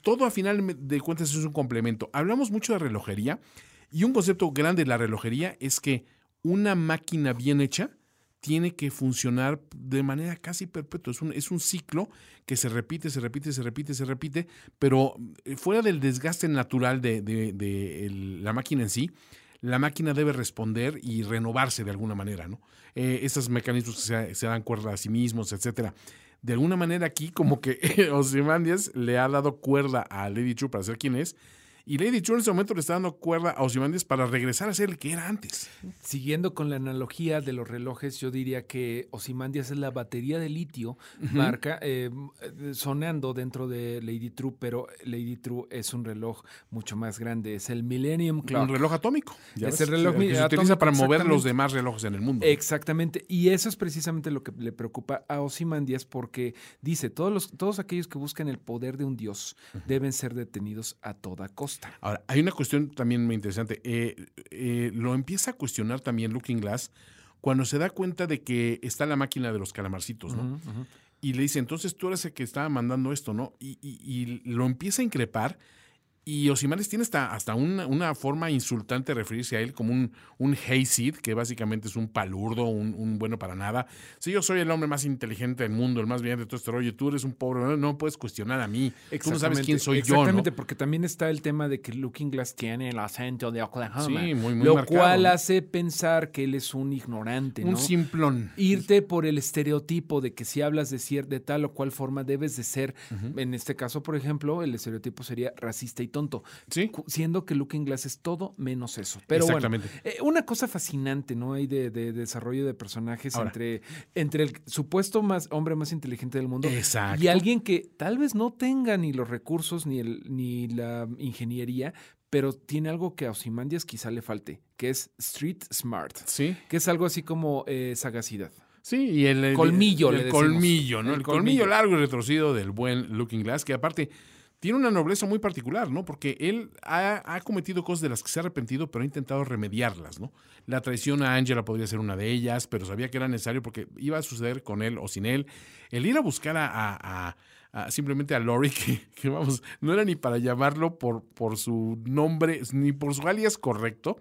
todo a final de cuentas es un complemento. Hablamos mucho de relojería y un concepto grande de la relojería es que una máquina bien hecha tiene que funcionar de manera casi perpetua. Es un, es un ciclo que se repite, se repite, se repite, se repite, pero eh, fuera del desgaste natural de, la máquina en sí, la máquina debe responder y renovarse de alguna manera, ¿no? Eh, esos mecanismos que se, dan cuerda a sí mismos, etcétera. De alguna manera aquí como que Ozymandias le ha dado cuerda a Lady True para ser quien es y Lady True en ese momento le está dando cuerda a Ozymandias para regresar a ser el que era antes. Siguiendo con la analogía de los relojes, yo diría que Ozymandias es la batería de litio, marca, eh, sonando dentro de Lady True, pero Lady True es un reloj mucho más grande, es el Millennium Clock. Un reloj atómico. ya Es ves, el reloj que se utiliza para mover los demás relojes en el mundo. Exactamente, y eso es precisamente lo que le preocupa a Ozymandias porque dice, todos, los, todos aquellos que buscan el poder de un dios deben ser detenidos a toda costa. Ahora, hay una cuestión también muy interesante. Eh, eh, lo empieza a cuestionar también Looking Glass cuando se da cuenta de que está la máquina de los calamarcitos, ¿no? Y le dice, entonces tú eres el que estaba mandando esto, ¿no? Y, y- y lo empieza a increpar. Y Osimanes tiene hasta, hasta una, una forma insultante de referirse a él como un, un hayseed, que básicamente es un palurdo, un, un bueno para nada. Si yo soy el hombre más inteligente del mundo, el más brillante de todo este rollo, tú eres un pobre, no, no puedes cuestionar a mí. Tú no sabes quién soy yo, ¿no? Exactamente, porque también está el tema de que Looking Glass tiene el acento de Oklahoma. Sí, muy, muy Lo marcado, cual ¿no? hace pensar que él es un ignorante, Un simplón. Irte por el estereotipo de que si hablas de, cier- de tal o cual forma debes de ser, en este caso, por ejemplo, el estereotipo sería racista y tonto. Sí. Siendo que Looking Glass es todo menos eso. Pero Exactamente. bueno, eh, una cosa fascinante, ¿no? Hay de, de desarrollo de personajes Ahora. entre, entre el supuesto más hombre más inteligente del mundo Exacto. y alguien que tal vez no tenga ni los recursos ni, el, ni la ingeniería, pero tiene algo que a Ozymandias quizá le falte, que es street smart, Sí. que es algo así como eh, sagacidad. Sí, y el, Colmillo, el le colmillo, ¿no? El El, colmillo. colmillo. largo y retorcido del buen Looking Glass, que aparte tiene una nobleza muy particular, ¿no? Porque él ha, cometido cosas de las que se ha arrepentido, pero ha intentado remediarlas, ¿no? La traición a Angela podría ser una de ellas, pero sabía que era necesario porque iba a suceder con él o sin él. El ir a buscar a, simplemente a Lori, que, que, vamos, no era ni para llamarlo por, por su nombre, ni por su alias correcto.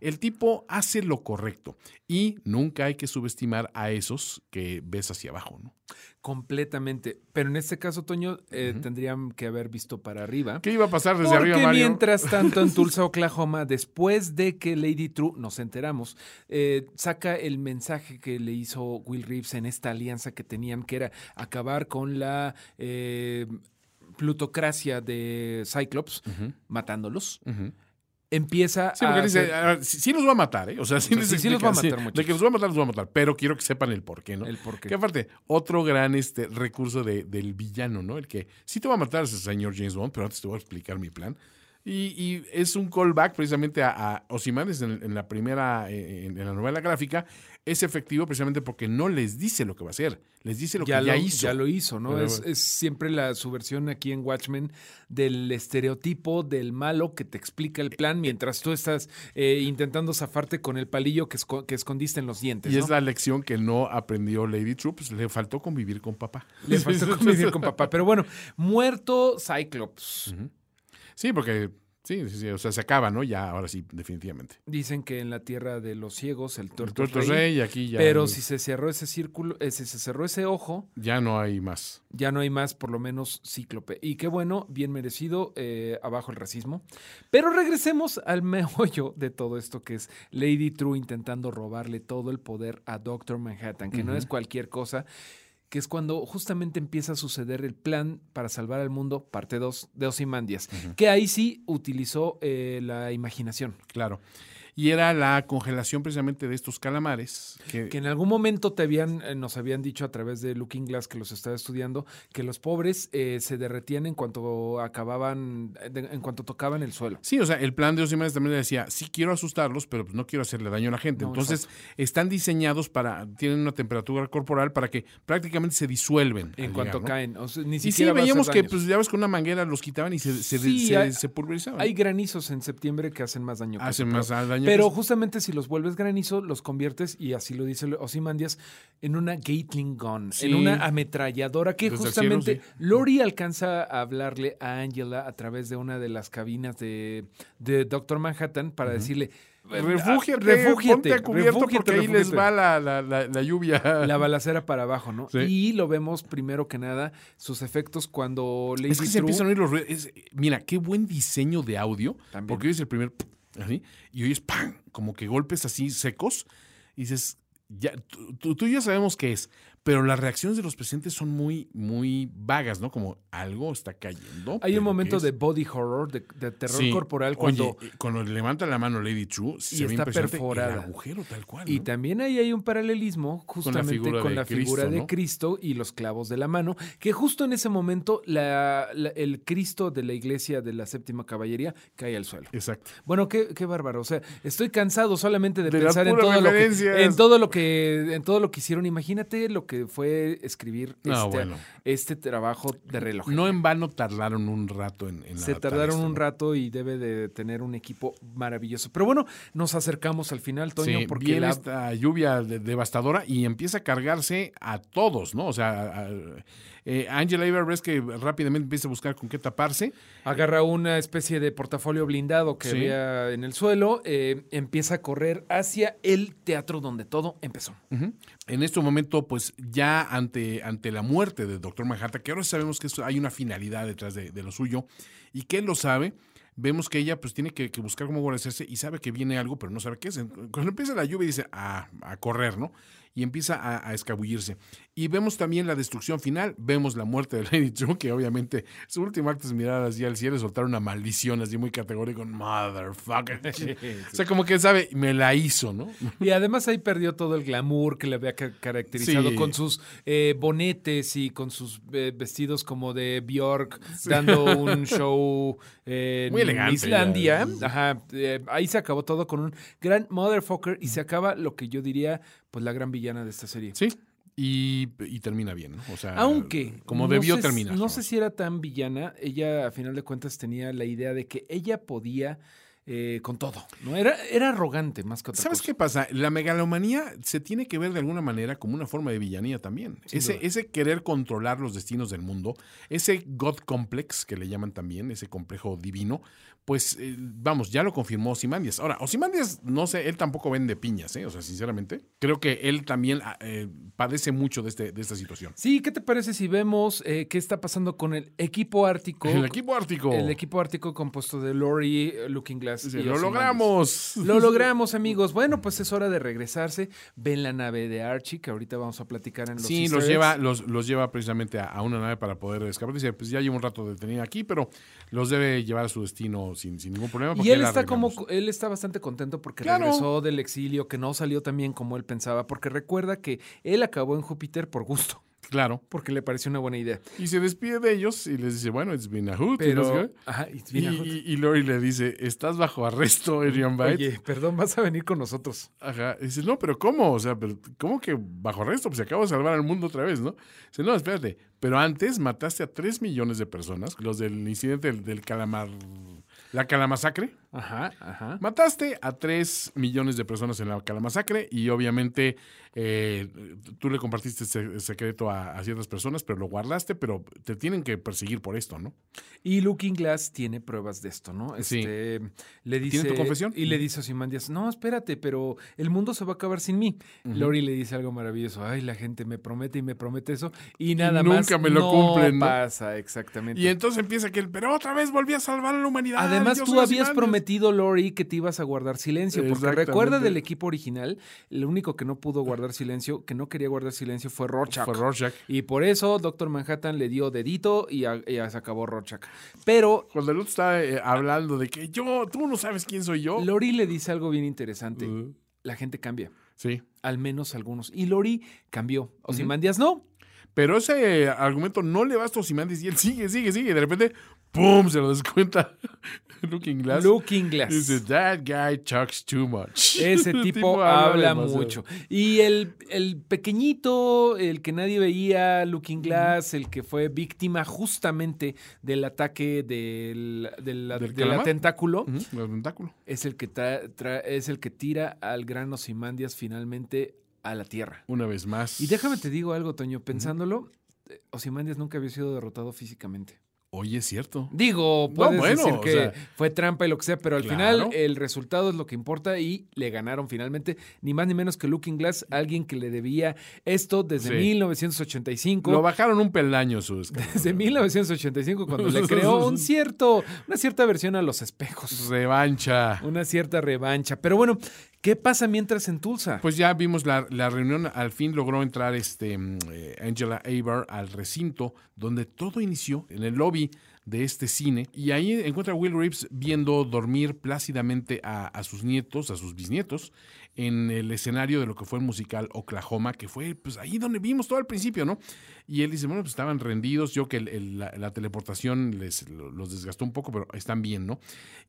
El tipo hace lo correcto y nunca hay que subestimar a esos que ves hacia abajo, ¿no? Completamente. Pero en este caso, Toño, eh, tendrían que haber visto para arriba. ¿Qué iba a pasar desde arriba, Mario? mientras tanto, en Tulsa, Oklahoma, después de que Lady True, nos enteramos, eh, saca el mensaje que le hizo Will Reeves en esta alianza que tenían, que era acabar con la... Eh, plutocracia de Cyclops, matándolos empieza sí, porque a. Dice, sí, los va a matar, ¿eh? O sea, sí, los va a matar De que los va a matar, los va a matar. Pero quiero que sepan el por qué, ¿no? El por qué. Que aparte, otro gran este, recurso de, del villano, ¿no? El que sí te va a matar ese señor James Bond, pero antes te voy a explicar mi plan. Y, es un callback precisamente a, a Ozymandias en, la primera, eh, en, la novela gráfica. Es efectivo precisamente porque no les dice lo que va a hacer, les dice lo que ya hizo. Ya lo hizo, ¿no? es, siempre la subversión aquí en Watchmen del estereotipo del malo que te explica el plan mientras tú estás eh, intentando zafarte con el palillo que, que, escondiste en los dientes. Y es la lección que no aprendió Lady Troops, le faltó convivir con papá. Le faltó convivir con papá. Pero bueno, muerto Cyclops. Sí, porque Sí, sí, sí, o sea, se acaba, ¿no? Ya, ahora sí, definitivamente. Dicen que en la tierra de los ciegos el tuerto, el tuerto rey, aquí ya. Pero si se cerró ese círculo, eh, si se cerró ese ojo, ya no hay más. Ya no hay más, por lo menos cíclope. Y qué bueno, bien merecido, eh, abajo el racismo. Pero regresemos al meollo de todo esto que es Lady True intentando robarle todo el poder a Doctor Manhattan, que no es cualquier cosa que es cuando justamente empieza a suceder el plan para salvar al mundo, parte 2 de Osimandias, que ahí sí utilizó eh, la imaginación. Claro y era la congelación precisamente de estos calamares. Que, en algún momento te habían, eh, nos habían dicho a través de Looking Glass que los estaba estudiando, que los pobres eh, se derretían en cuanto acababan, en cuanto tocaban el suelo. Sí, o sea, el plan de Osimanes también decía, sí quiero asustarlos, pero pues no quiero hacerle daño a la gente. Entonces, están diseñados para, tienen una temperatura corporal para que prácticamente se disuelven. En cuanto caen. ni y sí, veíamos que, pues ya ves, con una manguera los quitaban y se, se, pulverizaban. Hay granizos en septiembre que hacen más daño. hacen más daño pero justamente si los vuelves granizo, los conviertes, y así lo dice Osimandias, en una Gatling Gun, en una ametralladora que justamente Lori alcanza a hablarle a Angela a través de una de las cabinas de, Doctor Manhattan para decirle Refúgiate, refúgiate, ponte cubierto porque ahí les va la, lluvia. La balacera para abajo, ¿no? Y lo vemos primero que nada, sus efectos cuando Lady Es que se empiezan a oír los ruidos. Mira, qué buen diseño de audio. Porque es el primer y oyes ¡pam! como que golpes así secos, y dices, ya, tú, tú, ya sabemos qué es, pero las reacciones de los presentes son muy, muy vagas, ¿no? Como algo está cayendo. Hay un momento de body horror, de, terror corporal, cuando, cuando levanta la mano Lady True, se ve está perforada. El agujero tal cual. Y también ahí hay un paralelismo justamente con la figura, de, Cristo, y los clavos de la mano, que justo en ese momento la, el Cristo de la iglesia de la séptima caballería cae al suelo. Exacto. Bueno, qué, qué bárbaro. O sea, estoy cansado solamente de, pensar en todo, lo que, en todo lo que en todo lo que hicieron. Imagínate lo que fue escribir este, este, trabajo de reloj. No en vano tardaron un rato en, en Se tardaron un rato y debe de tener un equipo maravilloso. Pero bueno, nos acercamos al final, Toño, porque viene esta lluvia devastadora y empieza a cargarse a todos, ¿no? O sea, eh, Angela Iverres que rápidamente empieza a buscar con qué taparse. Agarra una especie de portafolio blindado que había en el suelo, eh, empieza a correr hacia el teatro donde todo empezó. En este momento, pues ya ante, ante la muerte del doctor Manhattan, que ahora sabemos que hay una finalidad detrás de, lo suyo y que él lo sabe, vemos que ella pues tiene que, buscar cómo guarecerse y sabe que viene algo, pero no sabe qué es. Cuando empieza la lluvia dice, a, a correr, ¿no? Y empieza a, escabullirse. Y vemos también la destrucción final, vemos la muerte de Lady True, que obviamente su último acto es mirar así al cielo y soltar una maldición así muy categórica, motherfucker. o sea, como que sabe, me la hizo, ¿no? Y además ahí perdió todo el glamour que le había caracterizado con sus eh, bonetes y con sus eh, vestidos como de Bjork, dando un show en muy elegante, Islandia. Ajá, eh, ahí se acabó todo con un gran motherfucker y se acaba lo que yo diría pues la gran villana de esta serie. Sí. Y, termina bien, ¿no? O sea, aunque como debió terminar. No, sé si era tan villana, ella a final de cuentas tenía la idea de que ella podía eh, con todo. ¿no? Era, era arrogante más que otra ¿Sabes cosa. qué pasa? La megalomanía se tiene que ver de alguna manera como una forma de villanía también. Ese, ese querer controlar los destinos del mundo, ese God Complex, que le llaman también, ese complejo divino, pues eh, vamos, ya lo confirmó Osimandias. Ahora, Osimandias, no sé, él tampoco vende piñas, ¿eh? O sea, sinceramente, creo que él también ah, eh, padece mucho de, este, de esta situación. Sí, ¿qué te parece si vemos eh, qué está pasando con el equipo ártico? El equipo ártico. El equipo ártico compuesto de Lori, Looking Glass. Lo logramos. Lo logramos, amigos. Bueno, pues es hora de regresarse. Ven la nave de Archie, que ahorita vamos a platicar en los Sí, los lleva, los, los lleva precisamente a, a una nave para poder escapar. Dice, pues ya llevo un rato detenido aquí, pero los debe llevar a su destino sin, sin ningún problema. Y él está como, él está bastante contento porque Claro. regresó del exilio, que no salió tan bien como él pensaba, porque recuerda que él acabó en Júpiter por gusto, Claro. porque le pareció una buena idea. Y se despide de ellos y les dice, bueno, it's been a hoot. y Pero, no sé qué. ajá, it's Y, a y- y Lori le dice, estás bajo arresto, Adrian Byte. Oye, perdón, vas a venir con nosotros. Ajá. Y dice, no, pero ¿cómo? O sea, pero ¿cómo que bajo arresto? Pues se acabo de salvar al mundo otra vez, ¿no? Dice, no, espérate. Pero antes mataste a 3 millones de personas, los del incidente del, del calamar... La calamasacre. Ajá, ajá. Mataste a 3 millones de personas en la calamasacre y obviamente eh, tú le compartiste ese secreto a, a ciertas personas, pero lo guardaste, pero te tienen que perseguir por esto, ¿no? Y Looking Glass tiene pruebas de esto, ¿no? Sí. Este, le dice, ¿Tiene tu confesión? Y le dice a Ozymandias, no, espérate, pero el mundo se va a acabar sin mí. Lori le dice algo maravilloso, ay, la gente me promete y me promete eso, y nada más nunca me lo no cumplen, ¿no? pasa, exactamente. Y entonces empieza que él, pero otra vez volví a salvar a la humanidad. Además, tú habías Ozymandias". Prometido, Lori, que te ibas a guardar silencio. Porque recuerda del equipo original, el único que no pudo guardar silencio, que no quería guardar silencio, fue Rorschach. Fue Rorschach. Y por eso Doctor Manhattan le dio dedito y ya, se acabó Rorschach. Pero Cuando el otro está eh, hablando de que yo, tú no sabes quién soy yo. Lori le dice algo bien interesante. Uh, La gente cambia, sí. al menos algunos. Y Lori cambió. Ozymandias no. Pero ese argumento no le basta a Ozymandias y él sigue, sigue, sigue. Y de repente, ¡pum! Se lo descuenta Looking Glass. Looking Glass. Dice, that guy talks too much. Ese tipo, habla mucho. Y el, el pequeñito, el que nadie veía, Looking Glass, el que fue víctima justamente del ataque del, del, ¿Del del calamar? tentáculo, el tentáculo. es, el que tra- tra- es el que tira al gran Ozymandias finalmente a la tierra. Una vez más. Y déjame te digo algo, Toño, pensándolo, eh, Ozymandias nunca había sido derrotado físicamente. Oye, es cierto. Digo, No, puedes bueno, decir o que sea, fue trampa y lo que sea, pero al claro. final el resultado es lo que importa y le ganaron finalmente, ni más ni menos que Looking Glass, alguien que le debía esto desde Sí. 1985. Lo bajaron un peldaño su escándalo. desde 1985 cuando le creó un cierto, una cierta versión a los espejos, Revancha. una cierta revancha. Pero bueno, ¿qué pasa mientras en Tulsa? Pues ya vimos la, la reunión, al fin logró entrar este mm, eh, Angela Abar al recinto donde todo inició, en el lobby de este cine, y ahí encuentra a Will Reeves viendo dormir plácidamente a, a sus nietos, a sus bisnietos, en el escenario de lo que fue el musical Oklahoma, que fue pues ahí donde vimos todo al principio, ¿no? Y él dice, bueno, pues estaban rendidos, yo que el- la, teleportación les, lo- los desgastó un poco, pero están bien, ¿no?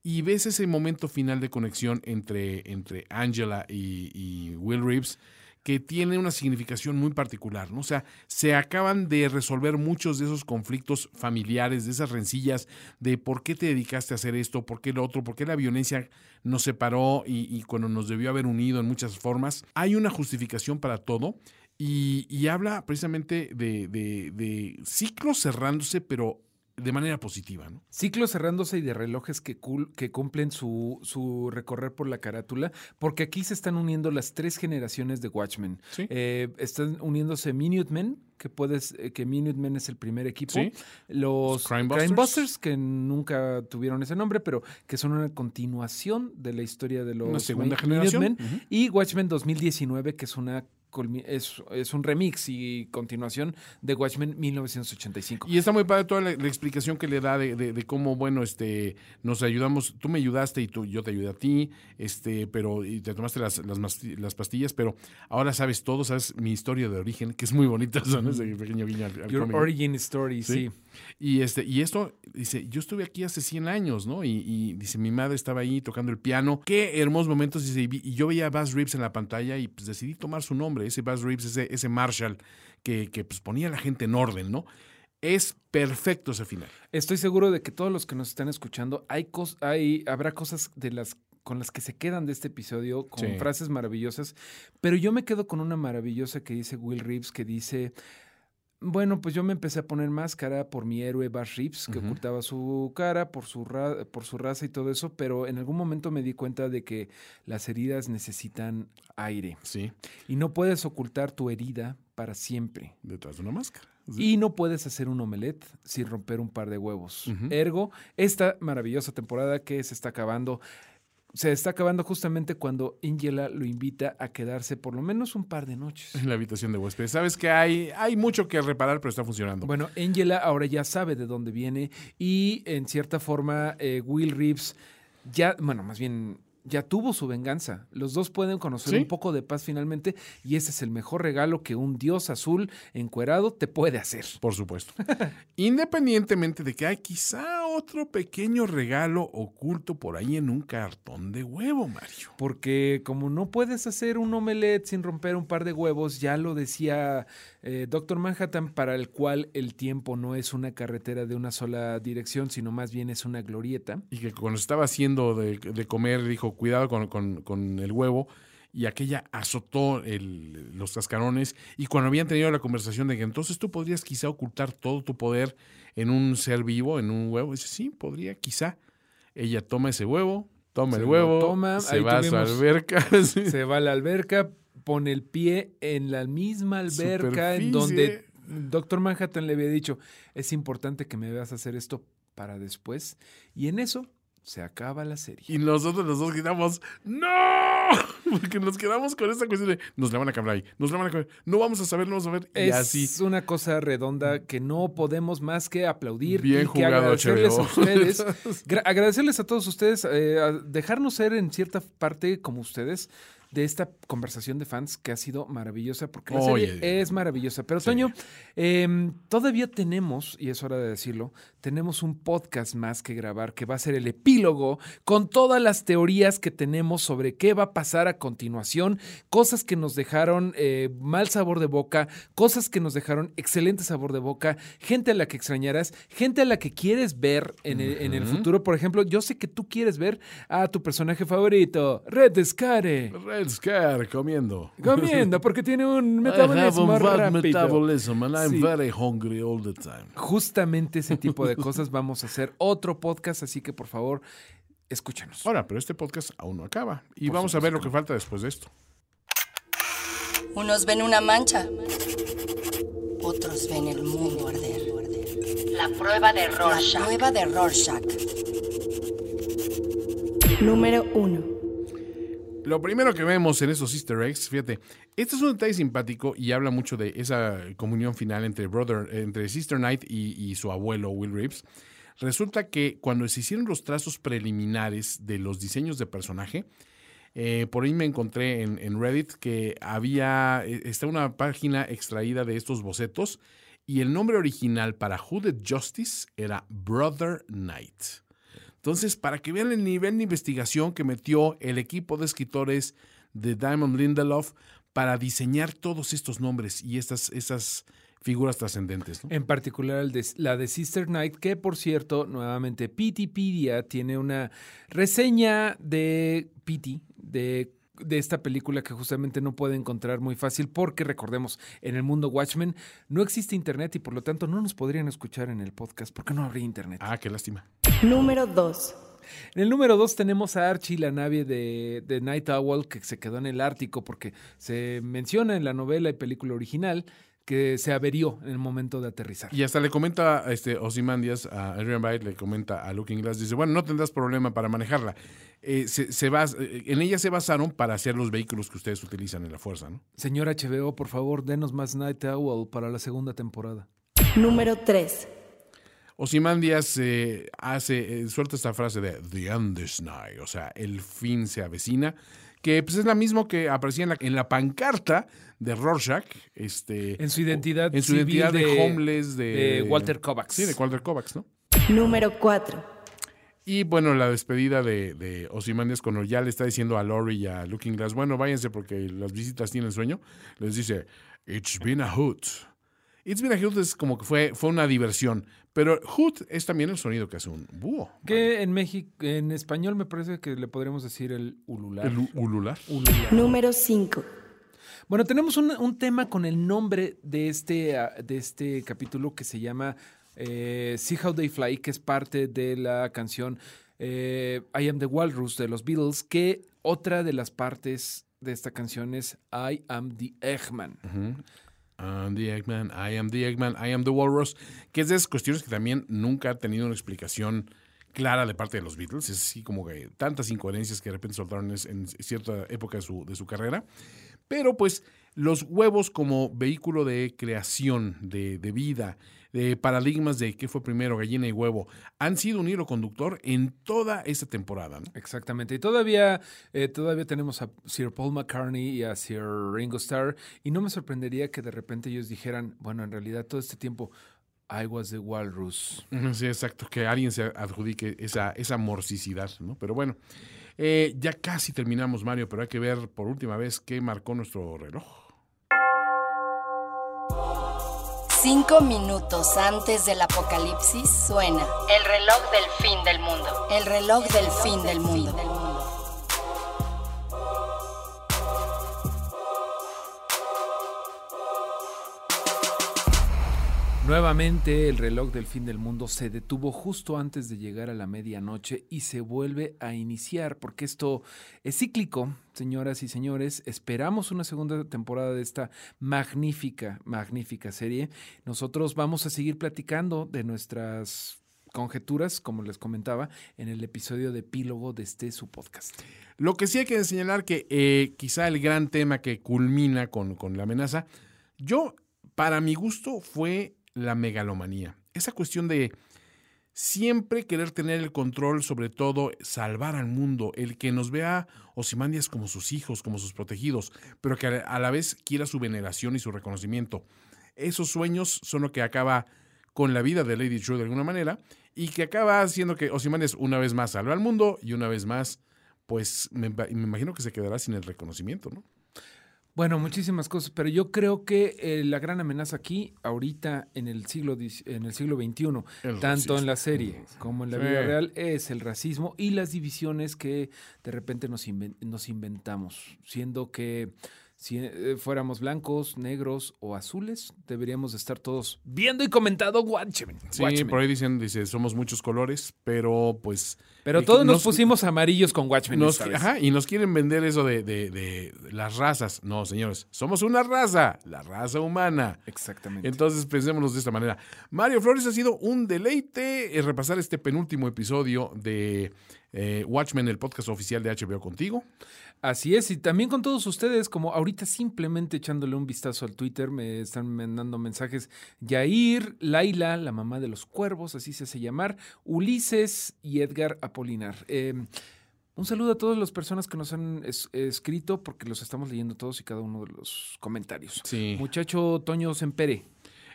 Y ves ese momento final de conexión entre, entre Angela y Will Reeves, que tiene una significación muy particular, ¿no? O sea, se acaban de resolver muchos de esos conflictos familiares, de esas rencillas, de por qué te dedicaste a hacer esto, por qué lo otro, por qué la violencia nos separó y, y cuando nos debió haber unido en muchas formas. Hay una justificación para todo y, y habla precisamente de, de- de ciclos cerrándose, pero de manera positiva, ¿no? Ciclos cerrándose y de relojes que, cul- que cumplen su, su recorrer por la carátula, porque aquí se están uniendo las tres generaciones de Watchmen. Sí. Eh, están uniéndose Minutemen, que puedes, eh, que Minutemen es el primer equipo. Sí. Los Crime Crime Busters. Busters, que nunca tuvieron ese nombre, pero que son una continuación de la historia de los Una segunda generación. Y Watchmen 2019, que es una es, es un remix y continuación de Watchmen 1985. Y está muy padre toda la, la explicación que le da de, de- de cómo, bueno, este, nos ayudamos, tú me ayudaste y tú, yo te ayudé a ti, este, pero, y te tomaste las, las, pastillas, pero ahora sabes todo, sabes mi historia de origen, que es muy bonita, ¿no? Ese pequeño guiño al, al Your. Origin Story, sí. Sí. Y este, y esto, dice, yo estuve aquí hace 100 años, ¿no? Y, y dice, mi madre estaba ahí tocando el piano. Qué hermosos momentos. Dice, y, vi- y yo veía a Buzz Reeves en la pantalla y pues decidí tomar su nombre, ese Buzz Reeves, ese, ese Marshall que, que pues ponía a la gente en orden, ¿no? Es perfecto ese final. Estoy seguro de que todos los que nos están escuchando, hay, cos hay habrá cosas de las con las que se quedan de este episodio, con Sí. frases maravillosas, pero yo me quedo con una maravillosa que dice Will Reeves, que dice, bueno, pues yo me empecé a poner máscara por mi héroe Bash Reeves, que ocultaba su cara, por su, ra- por su raza y todo eso, pero en algún momento me di cuenta de que las heridas necesitan aire Sí, y no puedes ocultar tu herida para siempre. detrás de una máscara. Sí. Y no puedes hacer un omelette sin romper un par de huevos. Ergo, esta maravillosa temporada que se está acabando, se está acabando justamente cuando Angela lo invita a quedarse por lo menos un par de noches. En la habitación de huéspedes. Sabes que hay, hay mucho que reparar, pero está funcionando. Bueno, Angela ahora ya sabe de dónde viene y en cierta forma eh, Will Reeves ya, bueno, más bien ya tuvo su venganza. Los dos pueden conocer ¿Sí? un poco de paz finalmente y ese es el mejor regalo que un dios azul encuerado te puede hacer. Por supuesto. Independientemente de que hay quizá otro pequeño regalo oculto por ahí en un cartón de huevo, Mario. Porque como no puedes hacer un omelette sin romper un par de huevos, ya lo decía eh, Doctor Manhattan, para el cual el tiempo no es una carretera de una sola dirección, sino más bien es una glorieta. Y que cuando estaba haciendo de, de comer dijo, cuidado con, con- con el huevo. Y aquella azotó el- los cascarones. Y cuando habían tenido la conversación de que entonces tú podrías quizá ocultar todo tu poder en un ser vivo, en un huevo. Dice, sí, podría, quizá. Ella toma ese huevo, toma Se el huevo, toma, se va a su tuvimos- alberca. Se va a la alberca, pone el pie en la misma alberca en donde Doctor Manhattan le había dicho, es importante que me veas hacer esto para después. Y en eso se acaba la serie. Y nosotros los dos gritamos, ¡No! Porque nos quedamos con esta cuestión de, nos la van a cambiar ahí, nos la van a cambiar, no vamos a saber, no vamos a ver. Y Es así. una cosa redonda que no podemos más que aplaudir Bien y que jugado, agradecerles a ustedes, gra- agradecerles a todos ustedes, eh, a dejarnos ser en cierta parte como ustedes de esta conversación de fans que ha sido maravillosa porque la Oye. serie es maravillosa. Pero Toño, em, todavía tenemos, y es hora de decirlo, tenemos un podcast más que grabar que va a ser el epílogo con todas las teorías que tenemos sobre qué va a pasar a continuación, cosas que nos dejaron eh, mal sabor de boca, cosas que nos dejaron excelente sabor de boca, gente a la que extrañarás, gente a la que quieres ver en el, en el futuro. Por ejemplo, yo sé que tú quieres ver a tu personaje favorito, Red Scare. Red Scare comiendo. Comiendo, porque tiene un I have metabolismo a bad rápido. metabolism and I'm Sí. very hungry all the time. Justamente ese tipo de cosas vamos a hacer otro podcast, así que por favor, escúchanos. Ahora, pero este podcast aún no acaba. Y Por vamos a ver lo que falta después de esto. Unos ven una mancha, otros ven el mundo arder. La prueba de La Rorschach. prueba de Rorschach. Número 1. Lo primero que vemos en esos easter eggs, fíjate, este es un detalle simpático y habla mucho de esa comunión final entre, brother, entre Sister Knight y, su abuelo Will Reeves. Resulta que cuando se hicieron los trazos preliminares de los diseños de personaje, eh, por ahí me encontré en, en Reddit que había, eh, está una página extraída de estos bocetos y el nombre original para Hooded Justice era Brother Knight. Entonces, para que vean el nivel de investigación que metió el equipo de escritores de Diamond Lindelof para diseñar todos estos nombres y estas, esas figuras trascendentes. ¿no? En particular el de- la de Sister Knight, que por cierto, nuevamente Pitipedia tiene una reseña de Pity, de, de esta película que justamente no puede encontrar muy fácil porque recordemos, en el mundo Watchmen no existe internet y por lo tanto no nos podrían escuchar en el podcast porque no habría internet. Ah, qué lástima. Número 2. En el número dos tenemos a Archie, la nave de, de Night Owl, que se quedó en el Ártico porque se menciona en la novela y película original que se averió en el momento de aterrizar. Y hasta le comenta este, Ozymandias a Adrian Byte, le comenta a Looking Glass, dice, bueno, no tendrás problema para manejarla. Eh, se, se bas- eh, en ella se basaron para hacer los vehículos que ustedes utilizan en la fuerza, ¿no? Señor HBO, por favor, denos más Night Owl para la segunda temporada. Número 3. Ozymandias eh, hace, eh, suelta esta frase de The end is nigh, o sea, el fin se avecina, que pues es la misma que aparecía en la, en la pancarta de Rorschach, este, En su identidad en su civil identidad de, de- homeless de, de Walter Kovacs. Sí, de Walter Kovacs, ¿no? Número 4. Y bueno, la despedida de, de Ozymandias cuando ya le está diciendo a Lori y a Looking Glass, bueno, váyanse porque las visitas tienen sueño, les dice, It's been a hoot. It's Been a Hoot es como que fue, fue una diversión. Pero Hoot es también el sonido que hace un búho. Que en México, en español me parece que le podríamos decir el ulular. El ulular. Ulular. Número 5. Bueno, tenemos un, un tema con el nombre de este, ah, de este capítulo que se llama eh, See How They Fly, que es parte de la canción eh, I Am the Walrus de los Beatles, que otra de las partes de esta canción es I Am the Eggman. I'm the Eggman, I am the Eggman, I am the Walrus, que es de esas cuestiones que también nunca ha tenido una explicación clara de parte de los Beatles. Es así como que tantas incoherencias que de repente soltaron en cierta época de su, de su carrera. Pero pues los huevos como vehículo de creación, de, de vida, de paradigmas de qué fue primero, gallina y huevo, han sido un hilo conductor en toda esta temporada. ¿no? Exactamente. Y todavía, eh, todavía tenemos a Sir Paul McCartney y a Sir Ringo Starr. Y no me sorprendería que de repente ellos dijeran, bueno, en realidad todo este tiempo, I was the walrus. Sí, exacto, que alguien se adjudique esa, esa morsicidad, ¿no? Pero bueno, eh, ya casi terminamos, Mario, pero hay que ver por última vez qué marcó nuestro reloj. Cinco minutos antes del apocalipsis suena El reloj del fin del mundo. el reloj del fin del mundo. Nuevamente el reloj del fin del mundo se detuvo justo antes de llegar a la medianoche y se vuelve a iniciar porque esto es cíclico, señoras y señores. Esperamos una segunda temporada de esta magnífica, magnífica serie. Nosotros vamos a seguir platicando de nuestras conjeturas, como les comentaba, en el episodio de epílogo de este su podcast. Lo que sí hay que señalar que eh, quizá el gran tema que culmina con, con la amenaza, yo, para mi gusto, fue la megalomanía. Esa cuestión de siempre querer tener el control sobre todo, salvar al mundo, el que nos vea Osimandias como sus hijos, como sus protegidos, pero que a la vez quiera su veneración y su reconocimiento. Esos sueños son lo que acaba con la vida de Lady True de alguna manera y que acaba haciendo que Ozymandias una vez más salve al mundo y una vez más, pues me, me imagino que se quedará sin el reconocimiento, ¿no? Bueno, muchísimas cosas, pero yo creo que eh, la gran amenaza aquí, ahorita en el siglo en el siglo XXI, El tanto racismo. en la serie como en la Sí. vida real, es el racismo y las divisiones que de repente nos, inven- nos inventamos, siendo que si eh, fuéramos blancos, negros o azules, deberíamos de estar todos viendo y comentando Watchmen. Sí, Watchmen. por ahí dicen, dice, somos muchos colores, pero pues... Pero eh, todos nos nos- pusimos amarillos con Watchmen. Nos, ajá, y nos quieren vender eso de, de- de las razas. No, señores, somos una raza, la raza humana. Exactamente. Entonces pensémonos de esta manera. Mario Flores ha sido un deleite eh, repasar este penúltimo episodio de eh, Watchmen, el podcast oficial de HBO contigo. Así es, y también con todos ustedes, como ahorita simplemente echándole un vistazo al Twitter, me están mandando mensajes Yair, Laila, la mamá de los cuervos, así se hace llamar, Ulises y Edgar Apolinar. Eh, un saludo a todas las personas que nos han es- escrito, porque los estamos leyendo todos y cada uno de los comentarios. Sí. Muchacho Toño Sempere.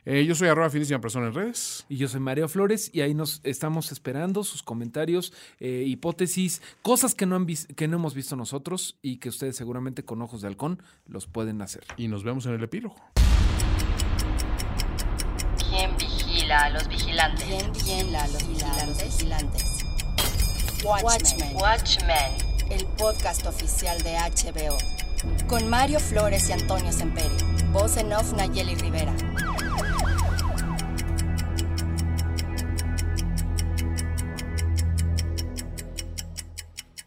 Eh, yo soy arroba finísima persona en redes. Y yo soy Mario Flores y ahí nos estamos esperando sus comentarios, eh, hipótesis, cosas que no, han que no hemos visto nosotros y que ustedes seguramente con ojos de halcón los pueden hacer. Y nos vemos en el epílogo. ¿Quién vigila a los vigilantes? Bien, bien, la los vigilantes. vigilantes. Watchmen, Watchmen. el podcast oficial de HBO. Con Mario Flores y Antonio Semperi. Voz en off Nayeli Rivera.